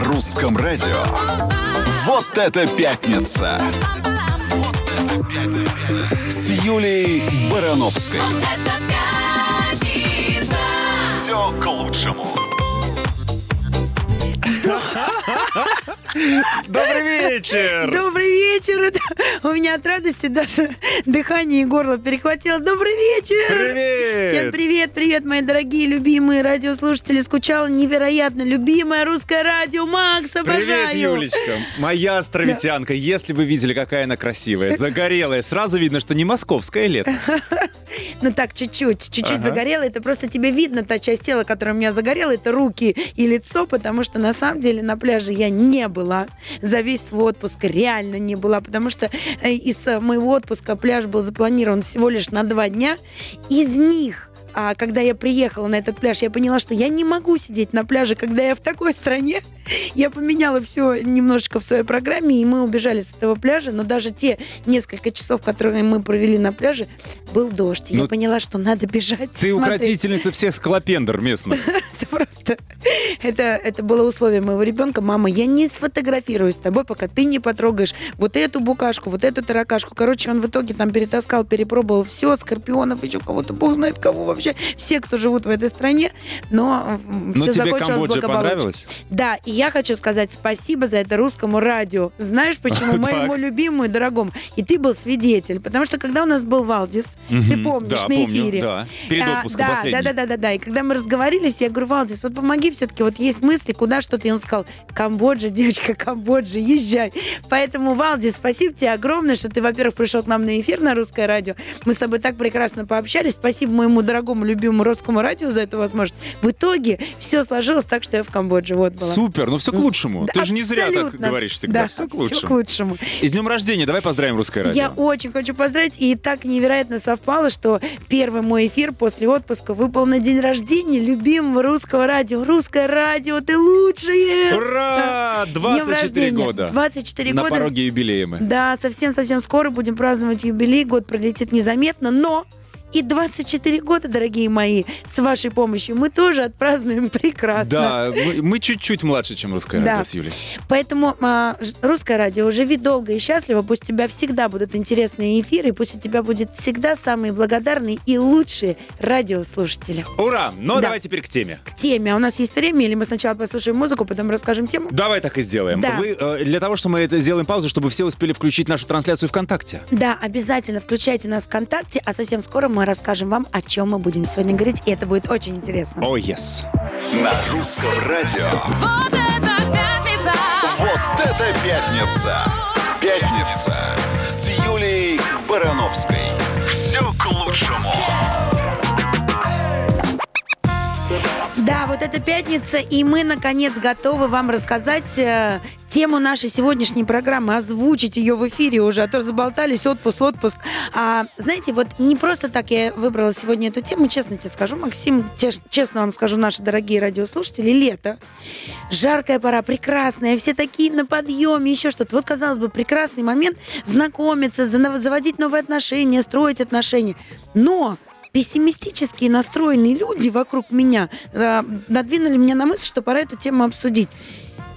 Русском радио. Вот это пятница! С Юлией Барановской. Все к лучшему. Добрый вечер! Добрый вечер! У меня от радости даже дыхание и горло перехватило. Добрый вечер! Привет! Всем привет, привет, мои дорогие, любимые радиослушатели. Скучала невероятно. Любимое русское радио. Макс, обожаю! Привет, Юлечка! Моя островитянка. Если вы видели, какая она красивая, загорелая, сразу видно, что не московское лето. Ну так, чуть-чуть, чуть-чуть Ага. загорела. Это просто тебе видно, та часть тела, которая у меня загорела, это руки и лицо, потому что на самом деле на пляже я не была за весь свой отпуск, реально не была, потому что э, из э, моего отпуска пляж был запланирован всего лишь на два дня. Из них а когда я приехала на этот пляж, я поняла, что я не могу сидеть на пляже, когда я в такой стране. Я поменяла все немножечко в своей программе, и мы убежали с этого пляжа. Но даже те несколько часов, которые мы провели на пляже, был дождь. Ну, я поняла, что надо бежать. Ты смотреть. укротительница всех скалопендр местных. Это просто... Это, это было условие моего ребенка. Мама, я не сфотографирую с тобой, пока ты не потрогаешь вот эту букашку, вот эту таракашку. Короче, он в итоге там перетаскал, перепробовал все, скорпионов, еще кого-то, бог знает кого вообще. Все, кто живут в этой стране. Но Ну, все тебе закончилось Камбоджа понравилась? Да, и я хочу сказать спасибо за это русскому радио. Знаешь почему? Моему любимому и дорогому. И ты был свидетель. Потому что когда у нас был Валдис, ты помнишь, на эфире. да. Перед А, отпуском да, да, да, да, да. И когда мы разговорились, я говорю, Валдис, вот помоги все-таки, вот есть мысли, куда что-то. И он сказал, Камбоджа, девочка, Камбоджа, езжай. Поэтому, Валдис, спасибо тебе огромное, что ты, во-первых, пришел к нам на эфир на русское радио. Мы с тобой так прекрасно пообщались. Спасибо моему дорогому, любимому русскому радио за эту возможность. В итоге все сложилось так, что я в Камбодже. Вот была. Супер, ну все к лучшему. Да, Ты же не зря так говоришь всегда. Да, все к лучшему. к лучшему. И с днем рождения, давай поздравим русское радио. Я очень хочу поздравить. И так невероятно совпало, что первый мой эфир после отпуска выпал на день рождения любимого русского радио. Русское радио, ты лучшее! Ура! С днем 24 рождения. года. 24 На года. пороге юбилея мы. Да, совсем-совсем скоро будем праздновать юбилей. Год пролетит незаметно, но и 24 года, дорогие мои, с вашей помощью мы тоже отпразднуем прекрасно. Да, мы, мы чуть-чуть младше, чем русское Да. радио с Юлей. Поэтому а, русское радио живи долго и счастливо. Пусть у тебя всегда будут интересные эфиры, и пусть у тебя будет всегда самые благодарные и лучшие радиослушатели. Ура! Ну, Да. давай теперь к теме. К теме. А у нас есть время, или мы сначала послушаем музыку, потом расскажем тему? Давай так и сделаем. Да. Вы, э, для того, чтобы мы это сделаем паузу, чтобы все успели включить нашу трансляцию ВКонтакте. Да, обязательно включайте нас ВКонтакте, а совсем скоро мы расскажем вам, о чем мы будем сегодня говорить, и это будет очень интересно. О, yes. На русском радио. Вот это пятница! Вот это пятница! Пятница с Юлией Барановской. Все к лучшему. Вот это пятница, и мы, наконец, готовы вам рассказать э, тему нашей сегодняшней программы, озвучить ее в эфире уже, а то заболтались, отпуск, отпуск. А, знаете, вот не просто так я выбрала сегодня эту тему, честно тебе скажу, Максим, теш- честно вам скажу, наши дорогие радиослушатели, лето, жаркая пора, прекрасная, все такие на подъеме, еще что-то. Вот, казалось бы, прекрасный момент знакомиться, заводить новые отношения, строить отношения. Но пессимистически настроенные люди вокруг меня э, надвинули меня на мысль, что пора эту тему обсудить.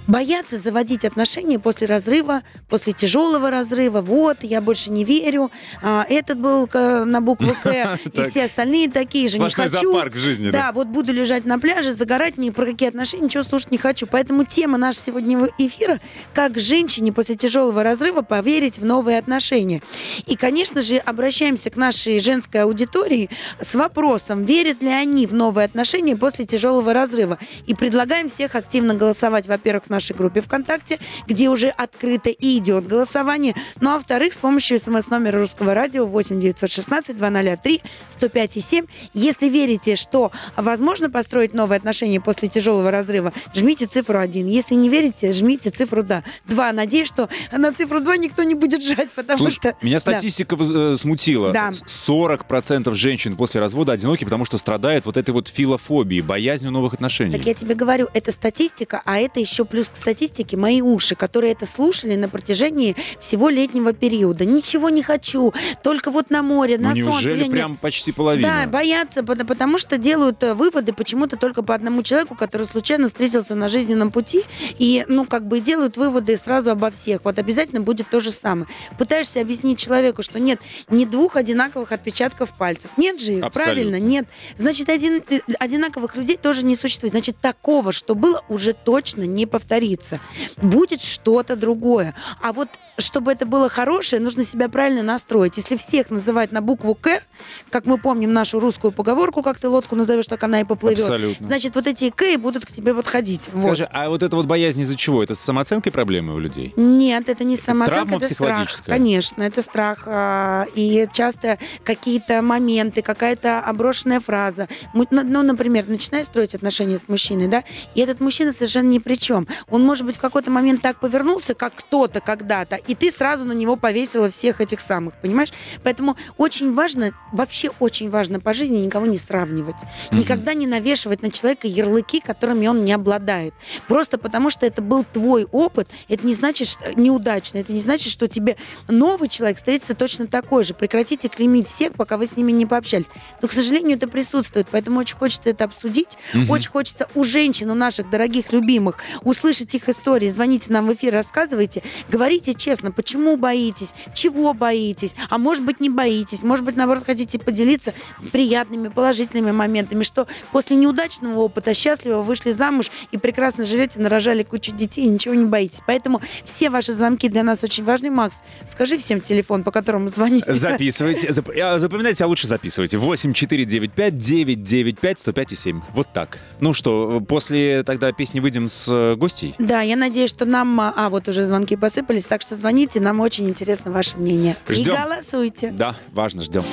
Боятся заводить отношения после разрыва, после тяжелого разрыва. Вот, я больше не верю. А, этот был э, на букву К, и все остальные такие же. Не хочу. зоопарк жизни, да? Вот буду лежать на пляже, загорать, ни про какие отношения, ничего слушать не хочу. Поэтому тема нашего сегодняшнего эфира как женщине после тяжелого разрыва поверить в новые отношения. И, конечно же, обращаемся к нашей женской аудитории с вопросом, верят ли они в новые отношения после тяжелого разрыва. И предлагаем всех активно голосовать, во-первых, нашей группе ВКонтакте, где уже открыто и идет голосование. Ну а во-вторых, с помощью смс-номера русского радио 8 916 203 105 и 7. Если верите, что возможно построить новые отношения после тяжелого разрыва, жмите цифру 1. Если не верите, жмите цифру да. 2. Надеюсь, что на цифру 2 никто не будет жать, потому Слушай, что... меня Да. статистика воз- э, смутила. Да. 40% женщин после развода одиноки, потому что страдают вот этой вот филофобией, боязнью новых отношений. Так я тебе говорю, это статистика, а это еще плюс плюс к статистике мои уши, которые это слушали на протяжении всего летнего периода. Ничего не хочу, только вот на море, Ну, на солнце. неужели Я не- прям почти половина? Да, боятся, пот- потому что делают э, выводы почему-то только по одному человеку, который случайно встретился на жизненном пути, и, ну, как бы делают выводы сразу обо всех. Вот обязательно будет то же самое. Пытаешься объяснить человеку, что нет ни двух одинаковых отпечатков пальцев. Нет же их, Абсолютно. правильно? Нет. Значит, один, э, одинаковых людей тоже не существует. Значит, такого, что было, уже точно не повторится. Будет что-то другое. А вот, чтобы это было хорошее, нужно себя правильно настроить. Если всех называть на букву «К», как мы помним нашу русскую поговорку, как ты лодку назовешь, так она и поплывет. Абсолютно. Значит, вот эти «К» и будут к тебе подходить. Вот. Скажи, а вот эта вот боязнь из-за чего? Это с самооценкой проблемы у людей? Нет, это не самооценка, Травма это страх. психологическая? Конечно, это страх. а, И часто какие-то моменты, какая-то оброшенная фраза. Ну, ну, например, начинаешь строить отношения с мужчиной, да, и этот мужчина совершенно ни при чем. Он, может быть, в какой-то момент так повернулся, как кто-то когда-то, и ты сразу на него повесила всех этих самых, понимаешь? Поэтому очень важно, вообще очень важно по жизни никого не сравнивать. Никогда не навешивать на человека ярлыки, которыми он не обладает. Просто потому, что это был твой опыт, это не значит, что неудачно, это не значит, что тебе новый человек встретится точно такой же. Прекратите клеймить всех, пока вы с ними не пообщались. Но, к сожалению, это присутствует, поэтому очень хочется это обсудить. Очень хочется у женщин, у наших дорогих, любимых, услышать их истории. Звоните нам в эфир, рассказывайте. Говорите честно, почему боитесь, чего боитесь, а может быть не боитесь, может быть, наоборот, хотите поделиться приятными, положительными моментами, что после неудачного опыта счастливо вышли замуж и прекрасно живете, нарожали кучу детей ничего не боитесь. Поэтому все ваши звонки для нас очень важны. Макс, скажи всем телефон, по которому звоните. Записывайте. зап- а, Запоминайте, а лучше записывайте. 8495 995 105 и 7. Вот так. Ну что, после тогда песни выйдем с э, гостей? Да, я надеюсь, что нам... А, а, вот уже звонки посыпались, так что звоните, нам очень интересно ваше мнение. Ждем. И голосуйте. Да, важно, ждем.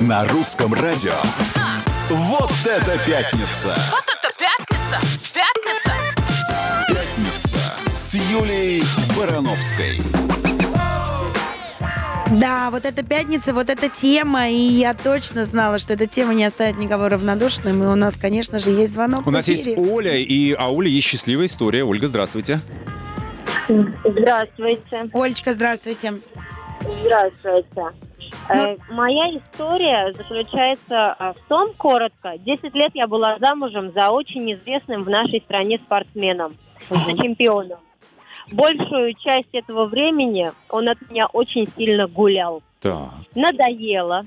На русском радио. Вот это пятница! Вот это пятница! Пятница! Пятница с Юлией Барановской. Да, вот эта пятница, вот эта тема, и я точно знала, что эта тема не оставит никого равнодушным, и у нас, конечно же, есть звонок У нас есть. Оля, и а у Оли есть счастливая история. Ольга, здравствуйте. Здравствуйте. Олечка, здравствуйте. Здравствуйте. Ну- Э, Моя история заключается а, в том, коротко, 10 лет я была замужем за очень известным в нашей стране спортсменом, за чемпионом. Большую часть этого времени он от меня очень сильно гулял. Так. Надоело.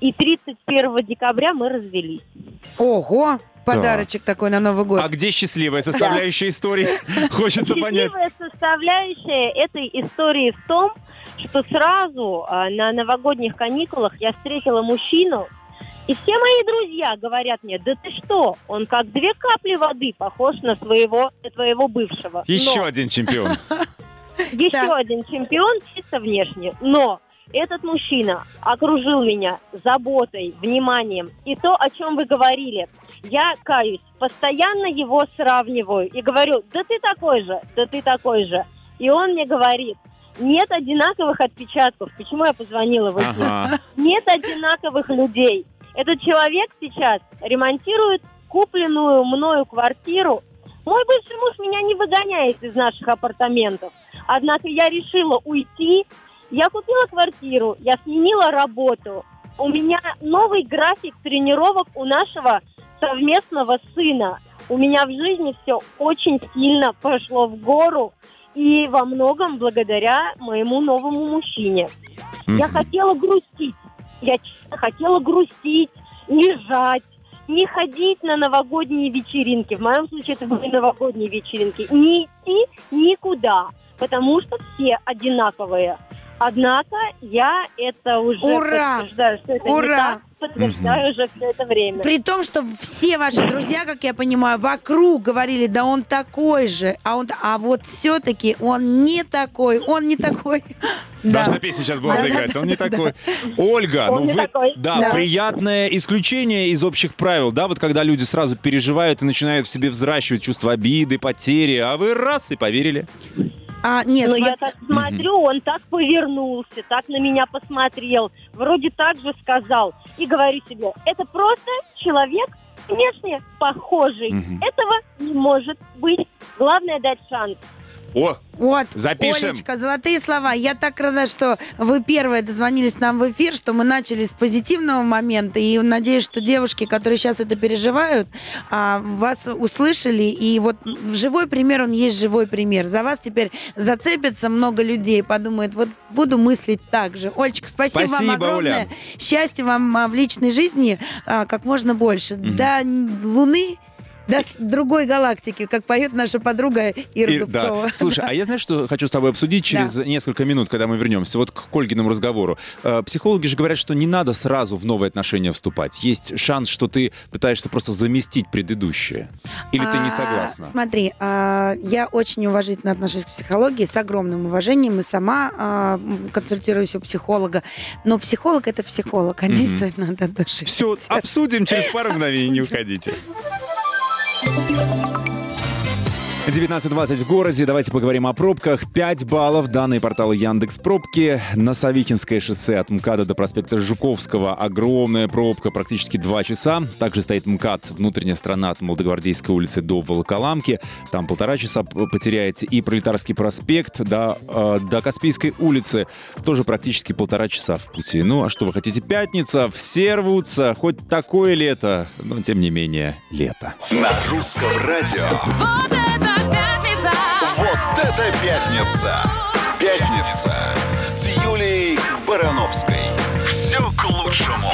И 31 декабря мы развелись. Ого, подарочек такой на Новый год. А где счастливая составляющая истории? Хочется понять. Счастливая составляющая этой истории в том, что сразу а, на новогодних каникулах я встретила мужчину, и все мои друзья говорят мне, да ты что, он как две капли воды похож на своего, на твоего бывшего. Еще Но- один чемпион. еще один чемпион чисто внешне. Но этот мужчина окружил меня заботой, вниманием. И то, о чем вы говорили, я каюсь, постоянно его сравниваю и говорю, да ты такой же, да ты такой же. И он мне говорит, нет одинаковых отпечатков. Почему я позвонила в эфир? Ага. Нет одинаковых людей. Этот человек сейчас ремонтирует купленную мною квартиру. Мой бывший муж меня не выгоняет из наших апартаментов. Однако я решила уйти. Я купила квартиру, я сменила работу. У меня новый график тренировок у нашего совместного сына. У меня в жизни все очень сильно пошло в гору. И во многом благодаря моему новому мужчине. Я хотела грустить. Я хотела грустить, лежать, не ходить на новогодние вечеринки. В моем случае это были новогодние вечеринки. Не идти никуда, потому что все одинаковые. Однако я это уже Ура! подтверждаю, что это Ура! не так, подтверждаю уже все это время. При том, что все ваши друзья, как я понимаю, вокруг говорили, да он такой же, а он, а вот все-таки он не такой, он не такой. Должна Да. песня сейчас была Да, заиграть. да, Он не да, такой. Ольга, Он ну вы... такой. Да, Да. приятное исключение из общих правил, да, вот когда люди сразу переживают и начинают в себе взращивать чувство обиды, потери, а вы раз и поверили. А, нет, Но сма- я так смотрю, он так повернулся, так на меня посмотрел, вроде так же сказал. И говорю себе, это просто человек внешне похожий. Этого не может быть. Главное дать шанс. О, Вот, Запишем. Олечка, золотые слова. Я так рада, что вы первые дозвонились нам в эфир, что мы начали с позитивного момента. И надеюсь, что девушки, которые сейчас это переживают, а, вас услышали. И вот живой пример, он есть живой пример. За вас теперь зацепится много людей, подумает, вот буду мыслить так же. Олечка, спасибо, Спасибо, вам огромное. Оля. Счастья вам а, в личной жизни а, как можно больше. До Луны, до с- другой галактики, как поет наша подруга Ира И- Дубцова. да. Слушай, а я знаешь, что хочу с тобой обсудить через несколько минут, когда мы вернемся, вот к Ольгиному разговору. Э, Психологи же говорят, что не надо сразу в новые отношения вступать. Есть шанс, что ты пытаешься просто заместить предыдущее. Или ты не А, согласна? Смотри, а, я очень уважительно отношусь к психологии, с огромным уважением, и сама а, консультируюсь у психолога. Но психолог это психолог, а действовать надо от души. Все, обсудим через пару мгновений, не уходите. Thank you. 19.20 в городе. Давайте поговорим о пробках. 5 баллов. Данные портала Яндекс Пробки. На Савикинское шоссе от МКАДа до проспекта Жуковского. Огромная пробка, практически 2 часа. Также стоит МКАД, внутренняя сторона от Молодогвардейской улицы до Волоколамки. Там полтора часа потеряете. И Пролетарский проспект до, э, до Каспийской улицы. Тоже практически полтора часа в пути. Ну, а что вы хотите? Пятница, все рвутся. Хоть такое лето, но тем не менее лето. На русском радио. Вот это пятница! Вот это пятница! Пятница с Юлией Барановской. Все к лучшему.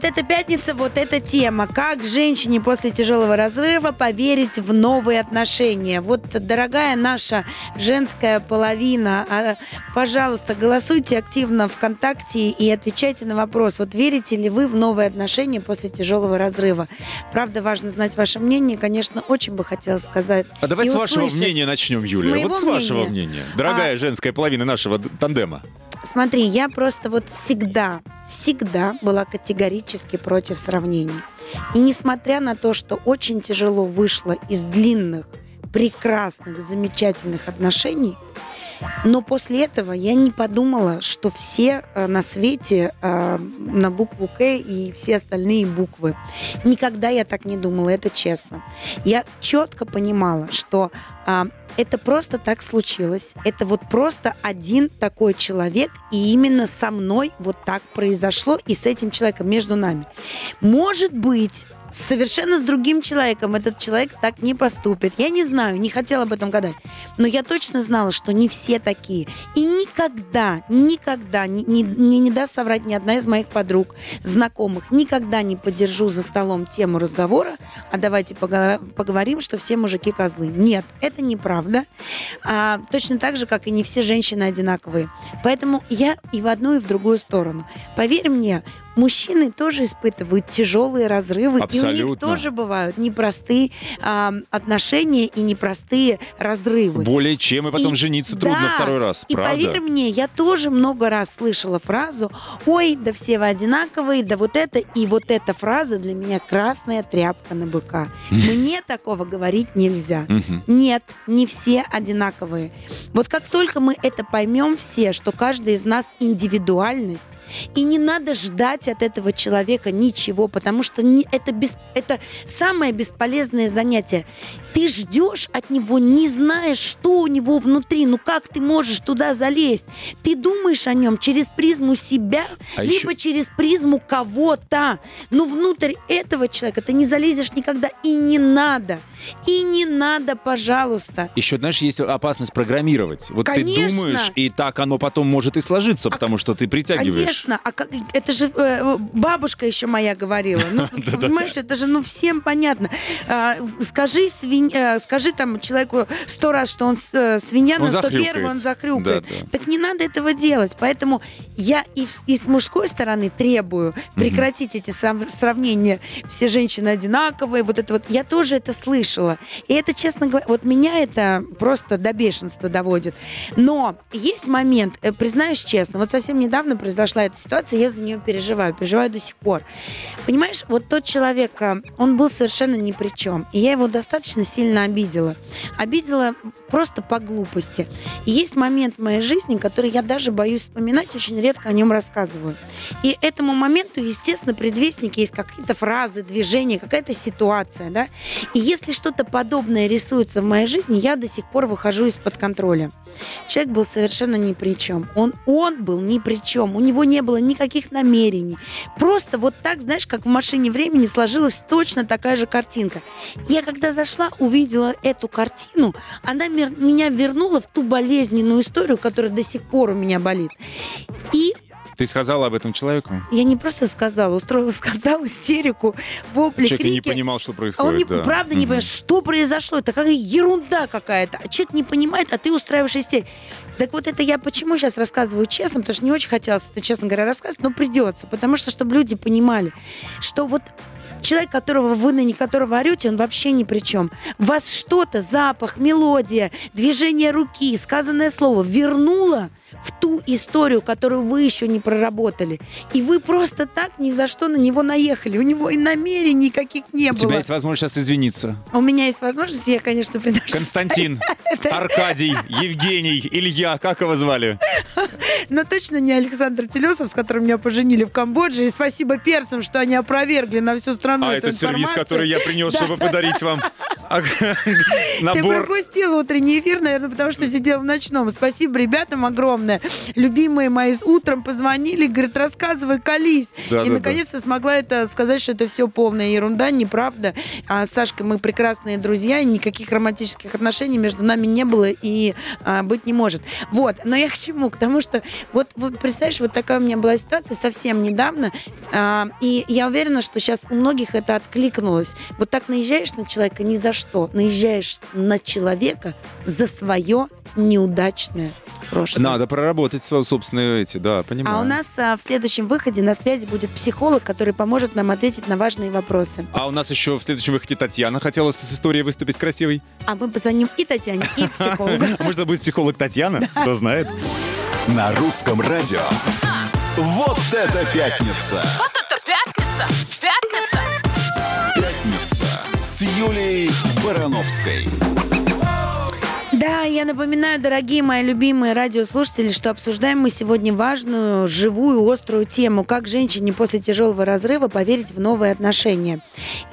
Вот эта пятница, вот эта тема. Как женщине после тяжелого разрыва поверить в новые отношения? Вот, дорогая наша женская половина, а, пожалуйста, голосуйте активно ВКонтакте и отвечайте на вопрос. Вот верите ли вы в новые отношения после тяжелого разрыва? Правда, важно знать ваше мнение. Конечно, очень бы хотелось сказать. А давай с вашего мнения начнем, моего вот с вашего мнения? мнения. Дорогая женская половина нашего тандема. Смотри, я просто вот всегда, всегда была категорически против сравнений. И несмотря на то, что очень тяжело вышло из длинных, прекрасных, замечательных отношений, но после этого я не подумала, что все э, на свете э, на букву К и все остальные буквы. Никогда я так не думала, это честно. Я четко понимала, что а, это просто так случилось. Это вот просто один такой человек, и именно со мной вот так произошло, и с этим человеком между нами. Может быть, совершенно с другим человеком этот человек так не поступит. Я не знаю, не хотела об этом гадать. Но я точно знала, что не все такие. И никогда, никогда, не, не, мне не даст соврать ни одна из моих подруг, знакомых, никогда не поддержу за столом тему разговора, а давайте поговорим, что все мужики козлы. Нет, это неправда. А, точно так же, как и не все женщины одинаковые. Поэтому я и в одну, и в другую сторону. Поверь мне, мужчины тоже испытывают тяжелые разрывы, и у них Абсолютно. тоже бывают непростые а, отношения и непростые разрывы. Более чем, и потом И- жениться трудно да, второй раз. И Правда? поверь мне, я тоже много раз слышала фразу «Ой, да все вы одинаковые, да вот это». И вот эта фраза для меня красная тряпка на быка. Мне такого говорить нельзя. Нет, не все одинаковые. Вот как только мы это поймем все, что каждый из нас индивидуальность, и не надо ждать от этого человека ничего, потому что не- это, бес- это самое бесполезное занятие. Ты ждешь от него, не знаешь, что у него внутри, ну как ты можешь туда залезть? Ты думаешь о нем через призму себя, А либо еще- через призму кого-то. Но внутрь этого человека ты не залезешь никогда и не надо. И не надо, пожалуйста. Еще, знаешь, есть опасность программировать. Вот Конечно. ты думаешь, и так оно потом может и сложиться, потому что ты притягиваешь. Конечно, а как, это же э, бабушка еще моя говорила. Ну, понимаешь, это же ну всем понятно. А, скажи, свинь- э, скажи там человеку сто раз, что он э, свинья, на сто первый он захрюкает. Да, да. Так не надо этого делать. Поэтому я и, и с мужской стороны требую прекратить эти срав- сравнения. Все женщины одинаковые, вот это вот. Я тоже это слышала. И это, честно говоря, вот меня это просто до бешенства доводит. Но есть момент, признаюсь честно, вот совсем недавно произошла эта ситуация, я за нее переживаю. Переживаю, переживаю до сих пор. Понимаешь, вот тот человек, а, он был совершенно ни при чем. И я его достаточно сильно обидела. Обидела просто по глупости. И есть момент в моей жизни, который я даже боюсь вспоминать, очень редко о нем рассказываю. И этому моменту, естественно, предвестники есть какие-то фразы, движения, какая-то ситуация, да. И если что-то подобное рисуется в моей жизни, я до сих пор выхожу из-под контроля. Человек был совершенно ни при чем. Он, он был ни при чем. У него не было никаких намерений. Просто вот так, знаешь, как в машине времени сложилась точно такая же картинка. Я когда зашла, увидела эту картину, она меня вернула в ту болезненную историю, которая до сих пор у меня болит. И Ты сказала об этом человеку? я не просто сказала, устроила скандал, истерику, вопли, Человек и не крики. понимал, что А происходит. он не, да. правда не Мгм. понимает, что произошло. Это какая ерунда какая-то. А человек не понимает, а ты устраиваешь истерику. Так вот это я почему сейчас рассказываю честно, потому что не очень хотелось это, честно говоря, рассказывать, но придется. Потому что, чтобы люди понимали, что вот человек, которого вы на которого орете, он вообще ни при чем. Вас что-то, запах, мелодия, движение руки, сказанное слово вернуло в ту историю, которую вы еще не проработали. И вы просто так ни за что на него наехали. У него и намерений никаких не У было. тебя есть возможность сейчас извиниться. У меня есть возможность, я, конечно, приношу. Константин, Аркадий, Евгений, Илья, как его звали? Но точно не Александр Телесов, с которым меня поженили в Камбодже. И спасибо перцам, что они опровергли на всю страну А, эту это сервис, который я принес, чтобы подарить вам а, Ты набор. пропустил утренний эфир, наверное, потому что сидел в ночном. Спасибо ребятам огромное. Любимые мои утром позвонили, говорят, рассказывай, колись. Да, и да, наконец-то смогла это сказать, что это все полная ерунда, неправда. А с Сашкой мы прекрасные друзья, никаких романтических отношений между нами не было и а, быть не может. Вот. Но я к чему? К тому, что вот, вот представляешь, вот такая у меня была ситуация совсем недавно, а, и я уверена, что сейчас у многих это откликнулось. Вот так наезжаешь на человека ни за что, наезжаешь на человека за свое неудачное прошлое. Надо проработать свои собственные эти, да, понимаю. А у нас а, в следующем выходе на связи будет психолог, который поможет нам ответить на важные вопросы. А у нас еще в следующем выходе Татьяна хотела с историей выступить красивой. А мы позвоним и Татьяне, и психологу. А может, это будет психолог Татьяна? Кто знает. На русском радио. Вот это пятница! Вот это! Пятница! Юлией Барановской. Да, я напоминаю, дорогие мои любимые радиослушатели, что обсуждаем мы сегодня важную, живую, острую тему, как женщине после тяжелого разрыва поверить в новые отношения.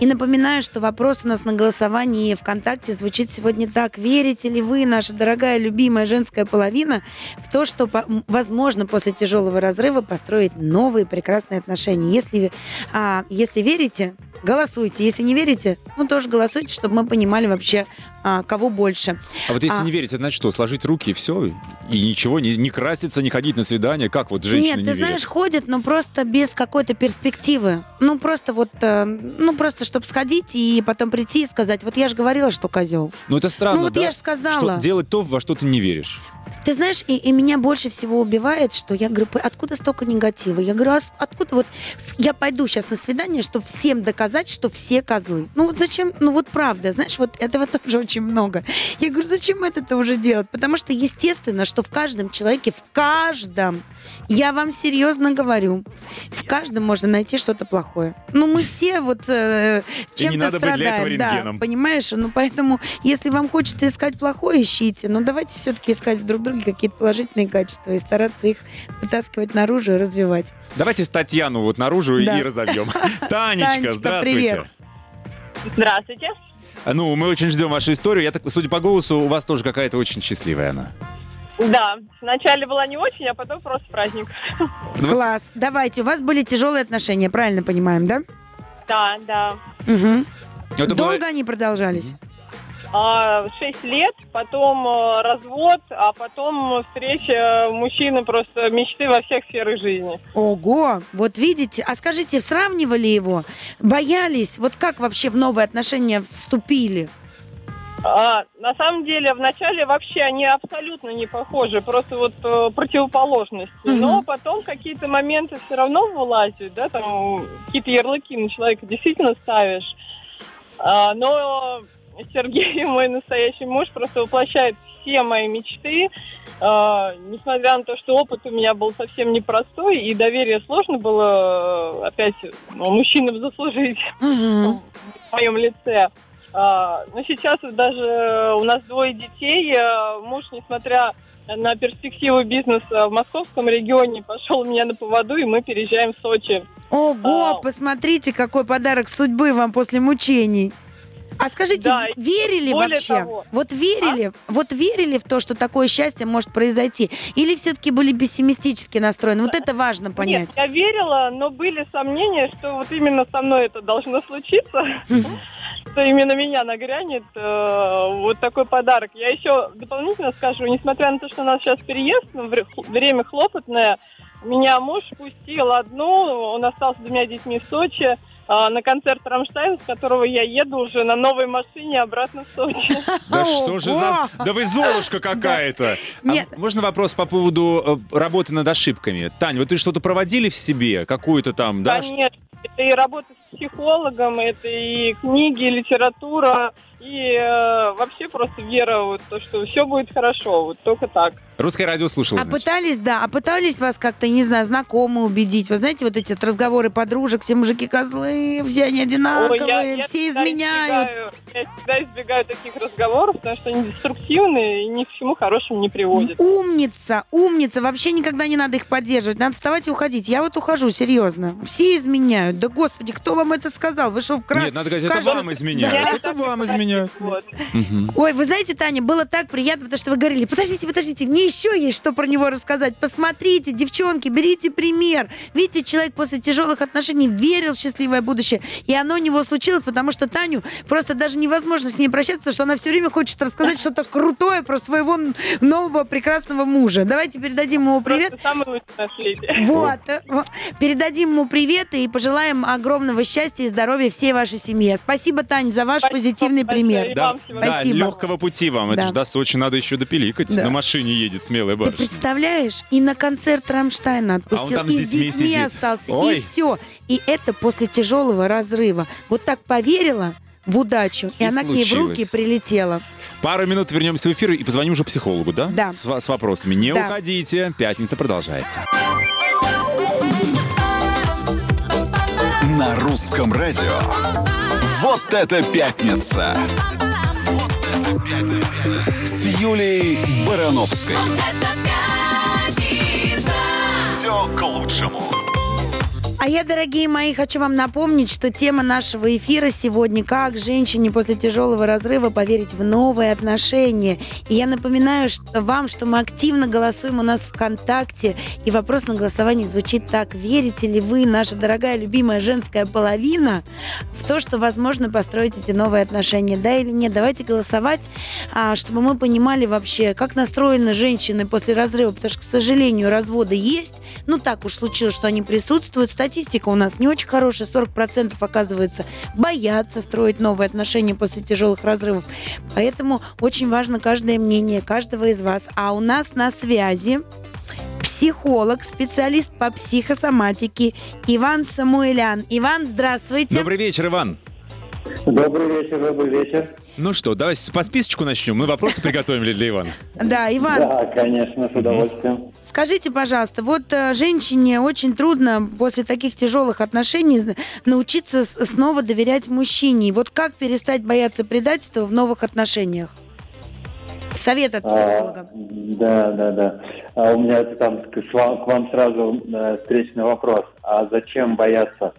И напоминаю, что вопрос у нас на голосовании ВКонтакте звучит сегодня так. Верите ли вы, наша дорогая, любимая женская половина, в то, что возможно после тяжелого разрыва построить новые прекрасные отношения? Если, а, если верите, голосуйте. Если не верите, ну тоже голосуйте, чтобы мы понимали вообще, а, кого больше. А вот если А. не верить, это значит что? Сложить руки и все? И ничего, не, не краситься, не ходить на свидание? Как вот женщины Нет, не ты верят? знаешь, ходят, но просто без какой-то перспективы. Ну, просто вот, э, ну, просто, чтобы сходить и потом прийти и сказать, вот я же говорила, что козел. Ну это странно, ну, вот да? я же сказала. Что делать то, во что ты не веришь. Ты знаешь, и, и меня больше всего убивает, что я говорю, «П- откуда столько негатива? Я говорю, а откуда вот я пойду сейчас на свидание, чтобы всем доказать, что все козлы. Ну вот зачем, ну вот правда, знаешь, вот этого тоже очень много. Я говорю, зачем это уже делать? Потому что естественно, что в каждом человеке, в каждом, я вам серьезно говорю, в каждом можно найти что-то плохое. Ну мы все вот э, чем-то надо быть для этого страдаем, да, понимаешь? Ну поэтому, если вам хочется искать плохое, ищите. Но давайте все-таки искать в друг друге какие-то положительные качества и стараться их вытаскивать наружу и развивать. Давайте Татьяну вот наружу Да. и разобьем. Танечка, Танечка, здравствуйте. привет. Здравствуйте. Ну, мы очень ждем вашу историю. Я так, судя по голосу, у вас тоже какая-то очень счастливая она. Да, вначале была не очень, а потом просто праздник. Ну, Класс. Давайте, у вас были тяжелые отношения, правильно понимаем, да? Да, да. Угу. это было- Долго они продолжались? А, Шесть лет, потом э, развод, а потом встреча мужчины просто мечты во всех сферах жизни. Ого, вот видите. А скажите, сравнивали его? Боялись? Вот как вообще в новые отношения вступили? А, на самом деле, вначале вообще они абсолютно не похожи, просто вот э, противоположности. Мгм. Но потом какие-то моменты все равно вылазят, да, там какие-то ярлыки на человека действительно ставишь. А, но Сергей, мой настоящий муж, просто воплощает все мои мечты. а, несмотря на то, что опыт у меня был совсем непростой, и доверие сложно было э, опять ну, мужчинам заслужить Мгм. в моем лице. А, но сейчас даже у нас двое детей. э, Муж, несмотря на перспективу бизнеса в московском регионе, пошел меня на поводу, и мы переезжаем в Сочи. Ого, А. посмотрите, какой подарок судьбы вам после мучений. А скажите, Да, верили вообще? того- А? Вот верили, вот верили в то, что такое счастье может произойти? Или все-таки были пессимистически настроены? Вот это важно понять. Нет, я верила, но были сомнения, что вот именно со мной это должно случиться. что именно меня нагрянет э, вот такой подарок. Я еще дополнительно скажу, несмотря на то, что у нас сейчас переезд, вре- время хлопотное, меня муж пустил одну, он остался с двумя детьми в Сочи, э, на концерт Рамштайн, с которого я еду уже на новой машине обратно в Сочи. Да что же за... Да вы золушка какая-то! А Нет. можно вопрос по поводу э, работы над ошибками? Тань, вот вы что-то проводили в себе? Какую-то там, да? Конечно, это и работа с психологом, это и книги, и литература, и э, вообще просто вера, вот, то, что все будет хорошо, вот только так. Русское радио слушала, А значит. пытались, да, а пытались вас как-то, не знаю, знакомые убедить? Вы знаете, вот эти разговоры подружек, все мужики козлы, все они одинаковые, Ой, я- я все изменяют. избегаю- я всегда избегаю таких разговоров, потому что они деструктивные и ни к чему хорошему не приводят. Умница, умница. Вообще никогда не надо их поддерживать. Надо вставать и уходить. Я вот ухожу, серьезно. Все изменяют. Да господи, кто вам это сказал? Вы что, в кра... Нет, надо говорить, это каждом- вам изменяют. Это вам изменяют. Мгм. Ой, вы знаете, Таня, было так приятно, потому что вы говорили, подождите, подождите, мне еще есть что про него рассказать. Посмотрите, девчонки, берите пример. Видите, человек после тяжелых отношений верил в счастливое будущее, и оно у него случилось, потому что Таню просто даже невозможно с ней прощаться, потому что она все время хочет рассказать что-то крутое про своего нового прекрасного мужа. Давайте передадим ему привет. Вот. э, вот. Передадим ему привет и пожелаем огромного счастья и здоровья всей вашей семье. Спасибо, Тань, за ваш Спасибо позитивный пример. Да, да, Спасибо. легкого пути вам. Это Да. же до Сочи надо еще допиликать. Да. На машине едет смелая Ты барышня. представляешь, и на концерт Рамштайна отпустил, А он там и с с детьми детьми сидит. остался, Ой. и все. И это после тяжелого разрыва. Вот так поверила в удачу, и, И она к ней в руки случилось. прилетела. Пару минут вернемся в эфир и позвоним уже психологу, да? Да. С, с вопросами. Не Да. уходите. Пятница продолжается. На русском радио. Вот это пятница! Вот это пятница! С Юлей Барановской. Все к лучшему. А я, дорогие мои, хочу вам напомнить, что тема нашего эфира сегодня «Как женщине после тяжелого разрыва поверить в новые отношения». И я напоминаю что вам, что мы активно голосуем у нас ВКонтакте. И вопрос на голосовании звучит так. Верите ли вы, наша дорогая, любимая женская половина, в то, что возможно построить эти новые отношения? Да или нет? Давайте голосовать, а, чтобы мы понимали вообще, как настроены женщины после разрыва. Потому что, к сожалению, разводы есть. Ну, так уж случилось, что они присутствуют. Статистика у нас не очень хорошая. 40% оказывается боятся строить новые отношения после тяжелых разрывов. Поэтому очень важно каждое мнение каждого из вас. А у нас на связи психолог, специалист по психосоматике Иван Самуэлян. Иван, здравствуйте. Добрый вечер, Иван. Добрый вечер, добрый вечер. Ну что, давайте по списочку начнем. Мы вопросы приготовили для Ивана. Да, Иван, Да, конечно, с удовольствием. скажите, пожалуйста, вот э, женщине очень трудно после таких тяжелых отношений научиться снова доверять мужчине. Вот как перестать бояться предательства в новых отношениях? Совет от А, психолога. да, да, да. А у меня там к, с вам, к вам сразу э, встречный вопрос. А зачем бояться?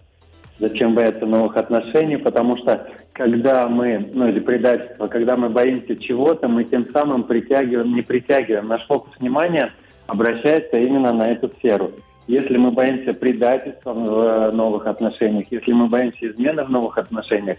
Зачем бояться новых отношений? Потому что когда мы, ну или предательство, когда мы боимся чего-то, мы тем самым притягиваем, не притягиваем. Наш фокус внимания обращается именно на эту сферу. Если мы боимся предательства в новых отношениях, если мы боимся измены в новых отношениях,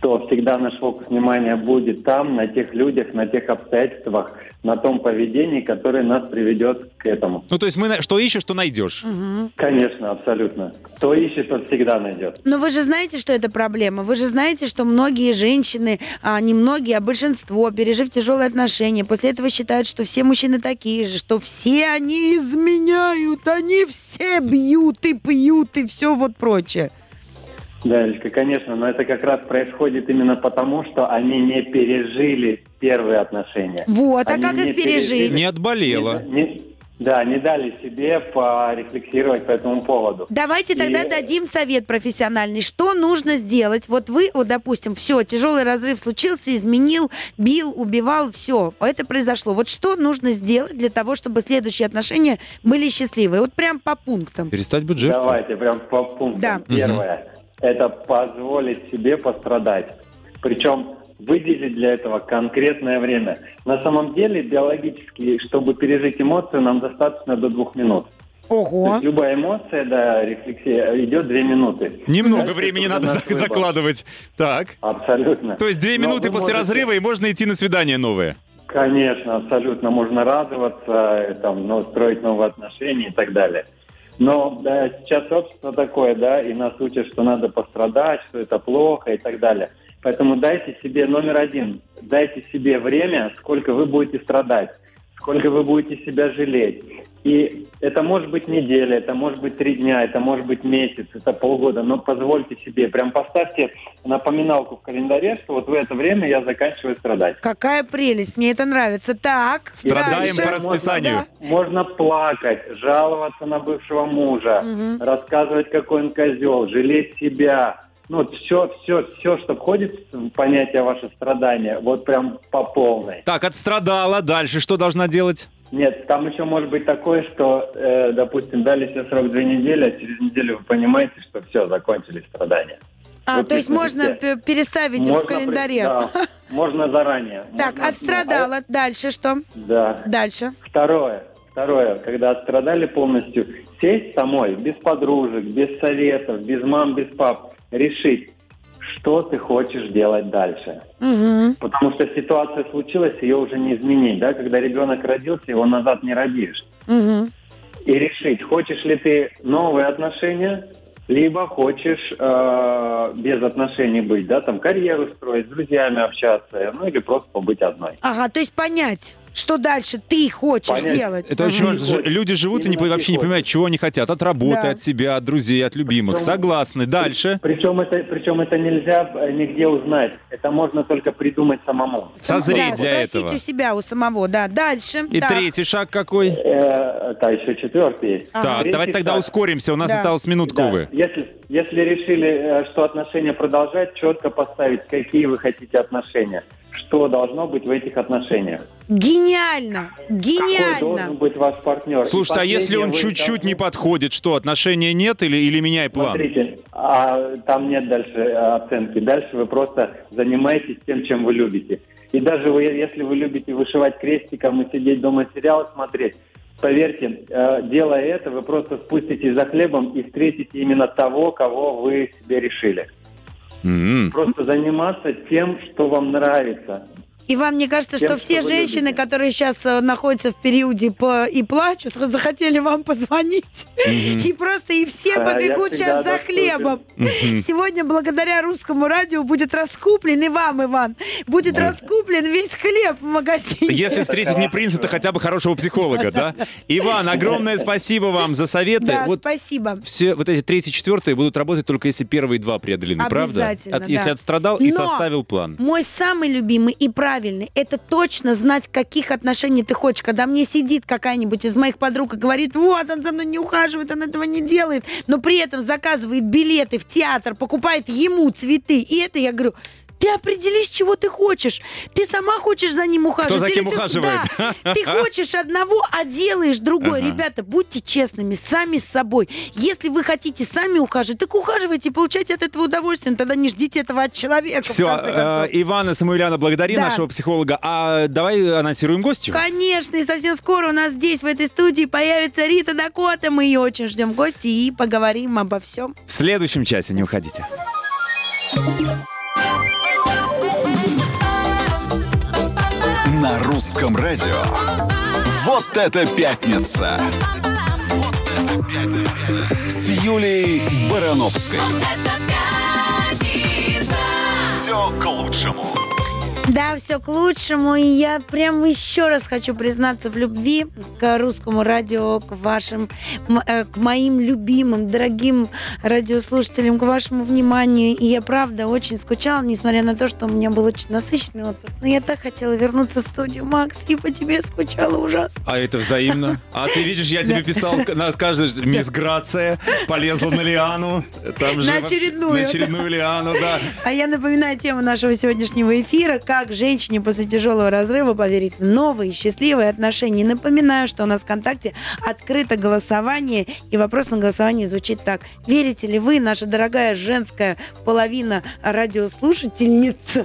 то всегда наш фокус внимания будет там, на тех людях, на тех обстоятельствах, на том поведении, которое нас приведет к этому. Ну, то есть мы что ищешь, что найдешь. Мгм. Конечно, абсолютно. Кто ищет, тот всегда найдет. Но вы же знаете, что это проблема. Вы же знаете, что многие женщины, а не многие, а большинство, пережив тяжелые отношения, после этого считают, что все мужчины такие же, что все они изменяют, они все бьют и пьют и все вот прочее. Да, Элька, конечно, но это как раз происходит именно потому, что они не пережили первые отношения. Вот, а Они как не их пережить? пережили- Не отболела. не- не- да, не дали себе порефлексировать по этому поводу. Давайте тогда И- дадим совет профессиональный. Что нужно сделать? Вот вы, вот, допустим, все, тяжелый разрыв случился, изменил, бил, убивал, все, это произошло. Вот что нужно сделать для того, чтобы следующие отношения были счастливые? Вот прям по пунктам. Перестать быть жертвой. Давайте прям по пунктам. Да. Первое – это позволить себе пострадать. Причем выделить для этого конкретное время. На самом деле, биологически, чтобы пережить эмоцию, нам достаточно до двух минут. То Ого. есть любая эмоция, да, рефлексия, идет две минуты. Немного Дальше времени надо наш за- выбор. закладывать. Так. Абсолютно. То есть две Но минуты после можете- разрыва, и можно идти на свидание новое. Конечно, абсолютно. Можно радоваться, э, там, ну, строить новые отношения и так далее. Но да, сейчас общество такое, да, и нас учат, что надо пострадать, что это плохо и так далее. Поэтому дайте себе номер один, дайте себе время, сколько вы будете страдать, сколько вы будете себя жалеть. И это может быть неделя, это может быть три дня, это может быть месяц, это полгода, но позвольте себе, прям поставьте напоминалку в календаре, что вот в это время я заканчиваю страдать. Какая прелесть, мне это нравится. Так, Страдаем дальше. по расписанию. Можно плакать, жаловаться на бывшего мужа, Мгм. рассказывать, какой он козел, жалеть себя. Ну, вот все, все, все, что входит в понятие ваше страдания, вот прям по полной. Так, отстрадала. Дальше что должна делать? Нет, там еще может быть такое, что, э, допустим, дали себе срок две недели, а через неделю вы понимаете, что все, закончились страдания. А, Вот то есть можно переставить Можно в календаре. при- да, можно заранее. Так, Можно, отстрадала. Дальше что? а- да. Дальше. Второе. Второе, когда отстрадали полностью, сесть самой, без подружек, без советов, без мам, без пап, решить, что ты хочешь делать дальше. Мгм. Потому что ситуация случилась, ее уже не изменить. Да? Когда ребенок родился, его назад не родишь. Мгм. И решить, хочешь ли ты новые отношения, либо хочешь э, без отношений быть, да, там карьеру строить, с друзьями общаться, ну или просто побыть одной. Ага, то есть понять, что дальше ты хочешь Понять. делать. Это очень важно. Люди живут и не, Именно вообще не понимают, чего они хотят. От работы, Да. от себя, от друзей, от любимых. Причем- Согласны. Дальше. Причем это, причем это нельзя э, нигде узнать. Это можно только придумать самому. Созреть Да, для спросить этого. у себя, у самого, да. Дальше. И Так. третий шаг какой? Э, да, еще четвертый есть. Ага. Так, давайте тогда шаг. ускоримся. У нас Да. осталось минутку, Да, увы. Если, если решили, э, что отношения продолжать, четко поставить, какие вы хотите отношения. Что должно быть в этих отношениях. Гениально! Какой должен Гениально! быть ваш партнер. И Слушайте, а если он чуть-чуть не должны- подходит, что, отношения нет или, или меняй план? Смотрите, а, там нет дальше э, оценки. Дальше вы просто занимаетесь тем, чем вы любите. И даже вы, если вы любите вышивать крестиком и сидеть дома сериал смотреть, поверьте, э, делая это, вы просто спуститесь за хлебом и встретите именно того, кого вы себе решили. М. Просто заниматься тем, что вам нравится. И вам не кажется, Тем, что все женщины, любите. которые сейчас э, находятся в периоде по- и плачут, захотели вам позвонить? И просто и все А, побегут всегда сейчас за доступен. хлебом. Сегодня благодаря русскому радио будет раскуплен, и вам, Иван, будет раскуплен весь хлеб в магазине. Если встретить не принца, то хотя бы хорошего психолога, да? Иван, огромное спасибо вам за советы. Да, Вот спасибо. все вот эти третий, четвертые будут работать только если первые два преодолены, правда? Обязательно, От- Если да. отстрадал и Но составил план. Мой самый любимый и правильный – это точно знать, каких отношений ты хочешь. Когда мне сидит какая-нибудь из моих подруг и говорит, вот, он за мной не ухаживает, он этого не делает, но при этом заказывает билеты в театр, покупает ему цветы. И это я говорю, ты определись, чего ты хочешь. Ты сама хочешь за ним ухаживать. за или кем ты- ухаживает? Да, ты хочешь одного, а делаешь другой. Ребята, будьте честными сами с собой. Если вы хотите сами ухаживать, так ухаживайте, получайте от этого удовольствие. Но тогда не ждите этого от человека, Все, в конце концов. Ивана Самуэляна, благодарим Да. нашего психолога. А давай анонсируем гостю. Конечно, и совсем скоро у нас здесь, в этой студии, появится Рита Дакота. Мы ее очень ждем в гости и поговорим обо всем. В следующем часе не уходите. На русском радио. Вот это пятница! Вот это пятница! С Юлией Барановской. Это пятница. Все к лучшему. Да, все к лучшему. И я прям еще раз хочу признаться в любви к русскому радио, к вашим, э, к моим любимым, дорогим радиослушателям, к вашему вниманию. И я правда очень скучала, несмотря на то, что у меня был очень насыщенный отпуск. Но я так хотела вернуться в студию, Макс, и по тебе скучала ужасно. А это взаимно. А ты видишь, я тебе писал на каждый мисс Грация, полезла на лиану. Там же На очередную. На очередную лиану, да. А я напоминаю тему нашего сегодняшнего эфира, как женщине после тяжелого разрыва поверить в новые счастливые отношения. Напоминаю, что у нас в ВКонтакте открыто голосование, и вопрос на голосовании звучит так. Верите ли вы, наша дорогая женская половина радиослушательниц,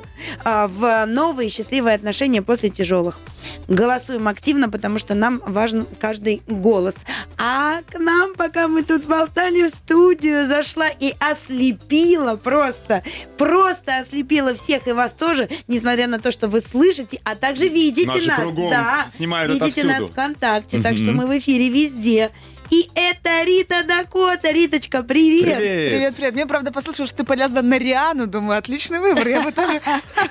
а, в новые счастливые отношения после тяжелых? Голосуем активно, потому что нам важен каждый голос. А к нам, пока мы тут болтали в студию, зашла и ослепила просто, просто ослепила всех и вас тоже, несмотря на то, что вы слышите, а также видите Наши нас. да, снимают видите отовсюду. нас ВКонтакте, так что мы в эфире везде. И это Рита Дакота. Риточка, привет. Привет, привет. Мне, правда, послышала, что ты полезла на Риану. Думаю, отличный выбор. Я бы тоже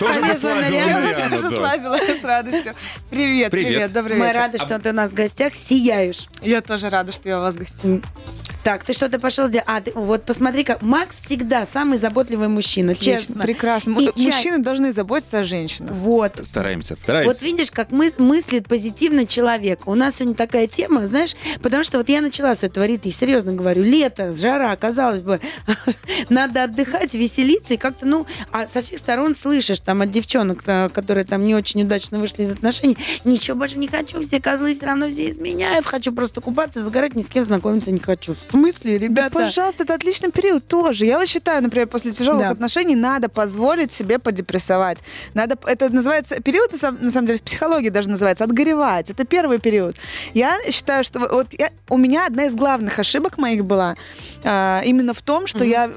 Полезла на Риану, я тоже слазила с радостью. Привет, Привет. привет, добрый Мы вечер. рады, что ты у нас в гостях, сияешь. Я тоже рада, что я у вас в гостях. Так, ты что-то пошел сделать? А, ты, вот посмотри, как Макс всегда самый заботливый мужчина, честно. Прекрасно. И М- чай. Мужчины должны заботиться о женщинах. Вот. Стараемся, Вот стараемся. видишь, как мы, мыслит позитивно человек. У нас сегодня такая тема, знаешь, потому что вот я начала с этого, Рита, и серьезно говорю, лето, жара, казалось бы, надо отдыхать, веселиться, и как-то, ну, а со всех сторон слышишь там от девчонок, э, которые там не очень удачно вышли из отношений, ничего больше не хочу, все козлы все равно все изменяют, хочу просто купаться, загорать, ни с кем знакомиться не хочу. Смысле, Да, ребята? пожалуйста, это отличный период тоже. Я вот считаю, например, после тяжелых Да. отношений надо позволить себе подепрессовать. Надо, это называется, период, на самом, на самом деле, в психологии даже называется отгоревать. Это первый период. Я считаю, что вот я, у меня одна из главных ошибок моих была а, именно в том, что я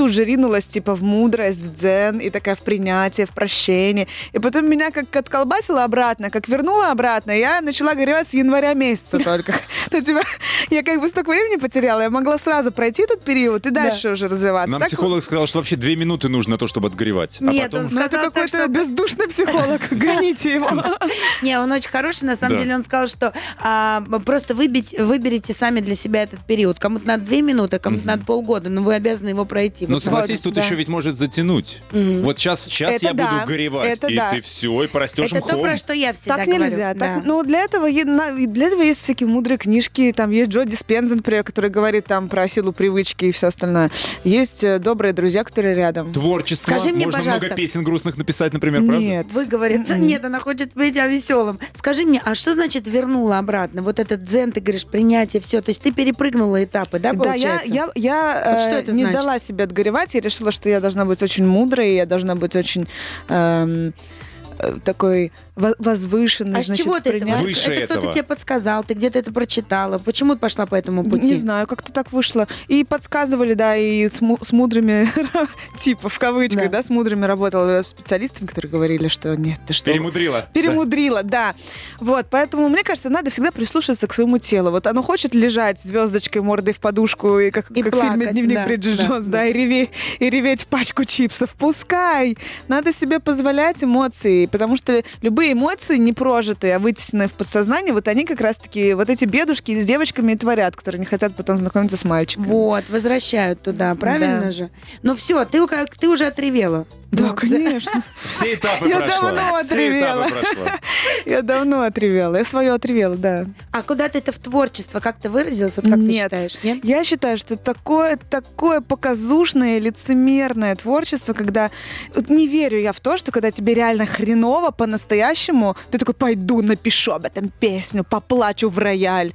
тут же ринулась типа в мудрость, в дзен, и такая в принятие, в прощение. И потом меня как отколбасило обратно, как вернула обратно, я начала горевать с января месяца только. Ну, типа, я как бы столько времени потеряла, я могла сразу пройти этот период и дальше уже развиваться. Нам психолог сказал, что вообще две минуты нужно на то, чтобы отгоревать. А Нет, он это сказал так, какой-то бездушный психолог. Гоните его. Не, он очень хороший. На самом деле он сказал, что а, просто выберите сами для себя этот период. Кому-то надо две минуты, кому-то надо полгода, но вы обязаны его пройти. Но Вот согласись, тут да. еще ведь может затянуть. Вот сейчас, сейчас Это я буду горевать, это и да. ты все, и порастешь Это то, мхом. про что я всегда Так говорю. нельзя. Ну, для этого, есть всякие мудрые книжки. Там есть Джо Диспенза, например, который говорит там про силу привычки и все остальное. Есть э, добрые друзья, которые рядом. Творчество. Скажи мне, Можно пожалуйста. много песен грустных написать, например, правда? Нет. Выговориться. Нет, она хочет быть о веселом. Скажи мне, а что значит вернула обратно? Вот этот дзен, ты говоришь, принятие, все. То есть ты перепрыгнула этапы, да, Да, я, получается? я, я Вот что э, это не значит? дала себе отгоревать. Я решила, что я должна быть очень мудрой, я должна быть очень эм, такой во- возвышенной, А значит, чего ты это? Выше это кто-то тебе подсказал, ты где-то это прочитала. Почему ты пошла по этому пути? Не знаю, как-то так вышло. И подсказывали, да, и с, му- с мудрыми, типа, в кавычках, Да. да. с мудрыми работала специалистами, которые говорили, что нет, ты что... Перемудрила. Перемудрила, да. Вот, поэтому, мне кажется, надо всегда прислушиваться к своему телу. Вот оно хочет лежать звездочкой, мордой в подушку, и как, И как в фильме плакать, «Дневник да, Бриджит да, Джонс», да. да, и, реветь, и реветь в пачку чипсов. Пускай! Надо себе позволять эмоции, потому что любые эмоции не прожитые, а вытесненные в подсознание, вот они как раз-таки, вот эти бедушки с девочками и творят, которые не хотят потом знакомиться с мальчиками. Вот, возвращают туда, правильно Да. же? Ну все, ты, ты уже отревела. Да, Ну, конечно. Все этапы Я прошла. давно Все отревела. этапы прошла. Я давно отревела. Я свое отревела, да. А куда ты это в творчество? Как ты выразилась? Вот как ты Нет. считаешь? Нет? Я считаю, что такое, такое показушное, лицемерное творчество, когда... Вот не верю я в то, что когда тебе реально хреново по-настоящему, ты такой, пойду напишу об этом песню, поплачу в рояль.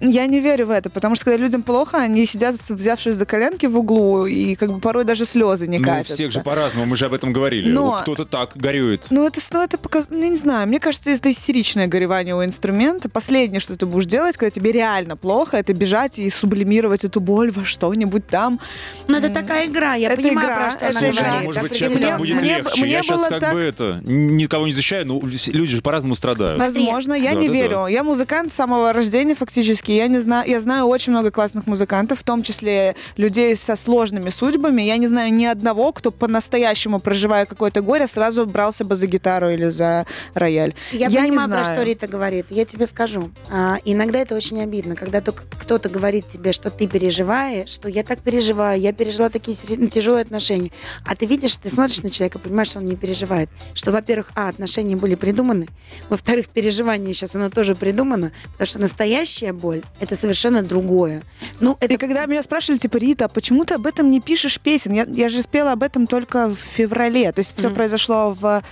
Я не верю в это, потому что когда людям плохо, они сидят, взявшись за коленки в углу, и как бы порой даже слезы не Ну, у катятся. всех же по-разному, мы же об этом говорили. Но- Кто-то так горюет. Ну, это, ну, это показ... ну, я не знаю, мне кажется, это истеричное горевание у инструмента. Последнее, что ты будешь делать, когда тебе реально плохо, это бежать и сублимировать эту боль во что-нибудь там. Ну, это такая игра, я Это понимаю, игра, про что это она игра. Ну, говорит. может быть, человеку так будет Мне- легче. мне Я сейчас как так- бы это, никого не защищаю, но люди же по-разному страдают. Возможно, я Да, не да, верю. Я музыкант с самого рождения фактически. Я не знаю, я знаю очень много классных музыкантов, в том числе людей со сложными судьбами. Я не знаю ни одного, кто по-настоящему по-настоящему проживая какое-то горе, сразу брался бы за гитару или за рояль. Я, не понимаю, про что Рита говорит. Я тебе скажу. А, иногда это очень обидно, когда кто-то говорит тебе, что ты переживаешь, что я так переживаю, я пережила такие ну, тяжелые отношения. А ты видишь, ты смотришь на человека, понимаешь, что он не переживает. Что, во-первых, а, отношения были придуманы. Во-вторых, переживание сейчас, оно тоже придумано. Потому что настоящая боль – это совершенно другое. Ну, это И когда меня спрашивали, типа, Рита, а почему ты об этом не пишешь песен? Я, я же спела об этом только в феврале. То есть все Мгм. произошло в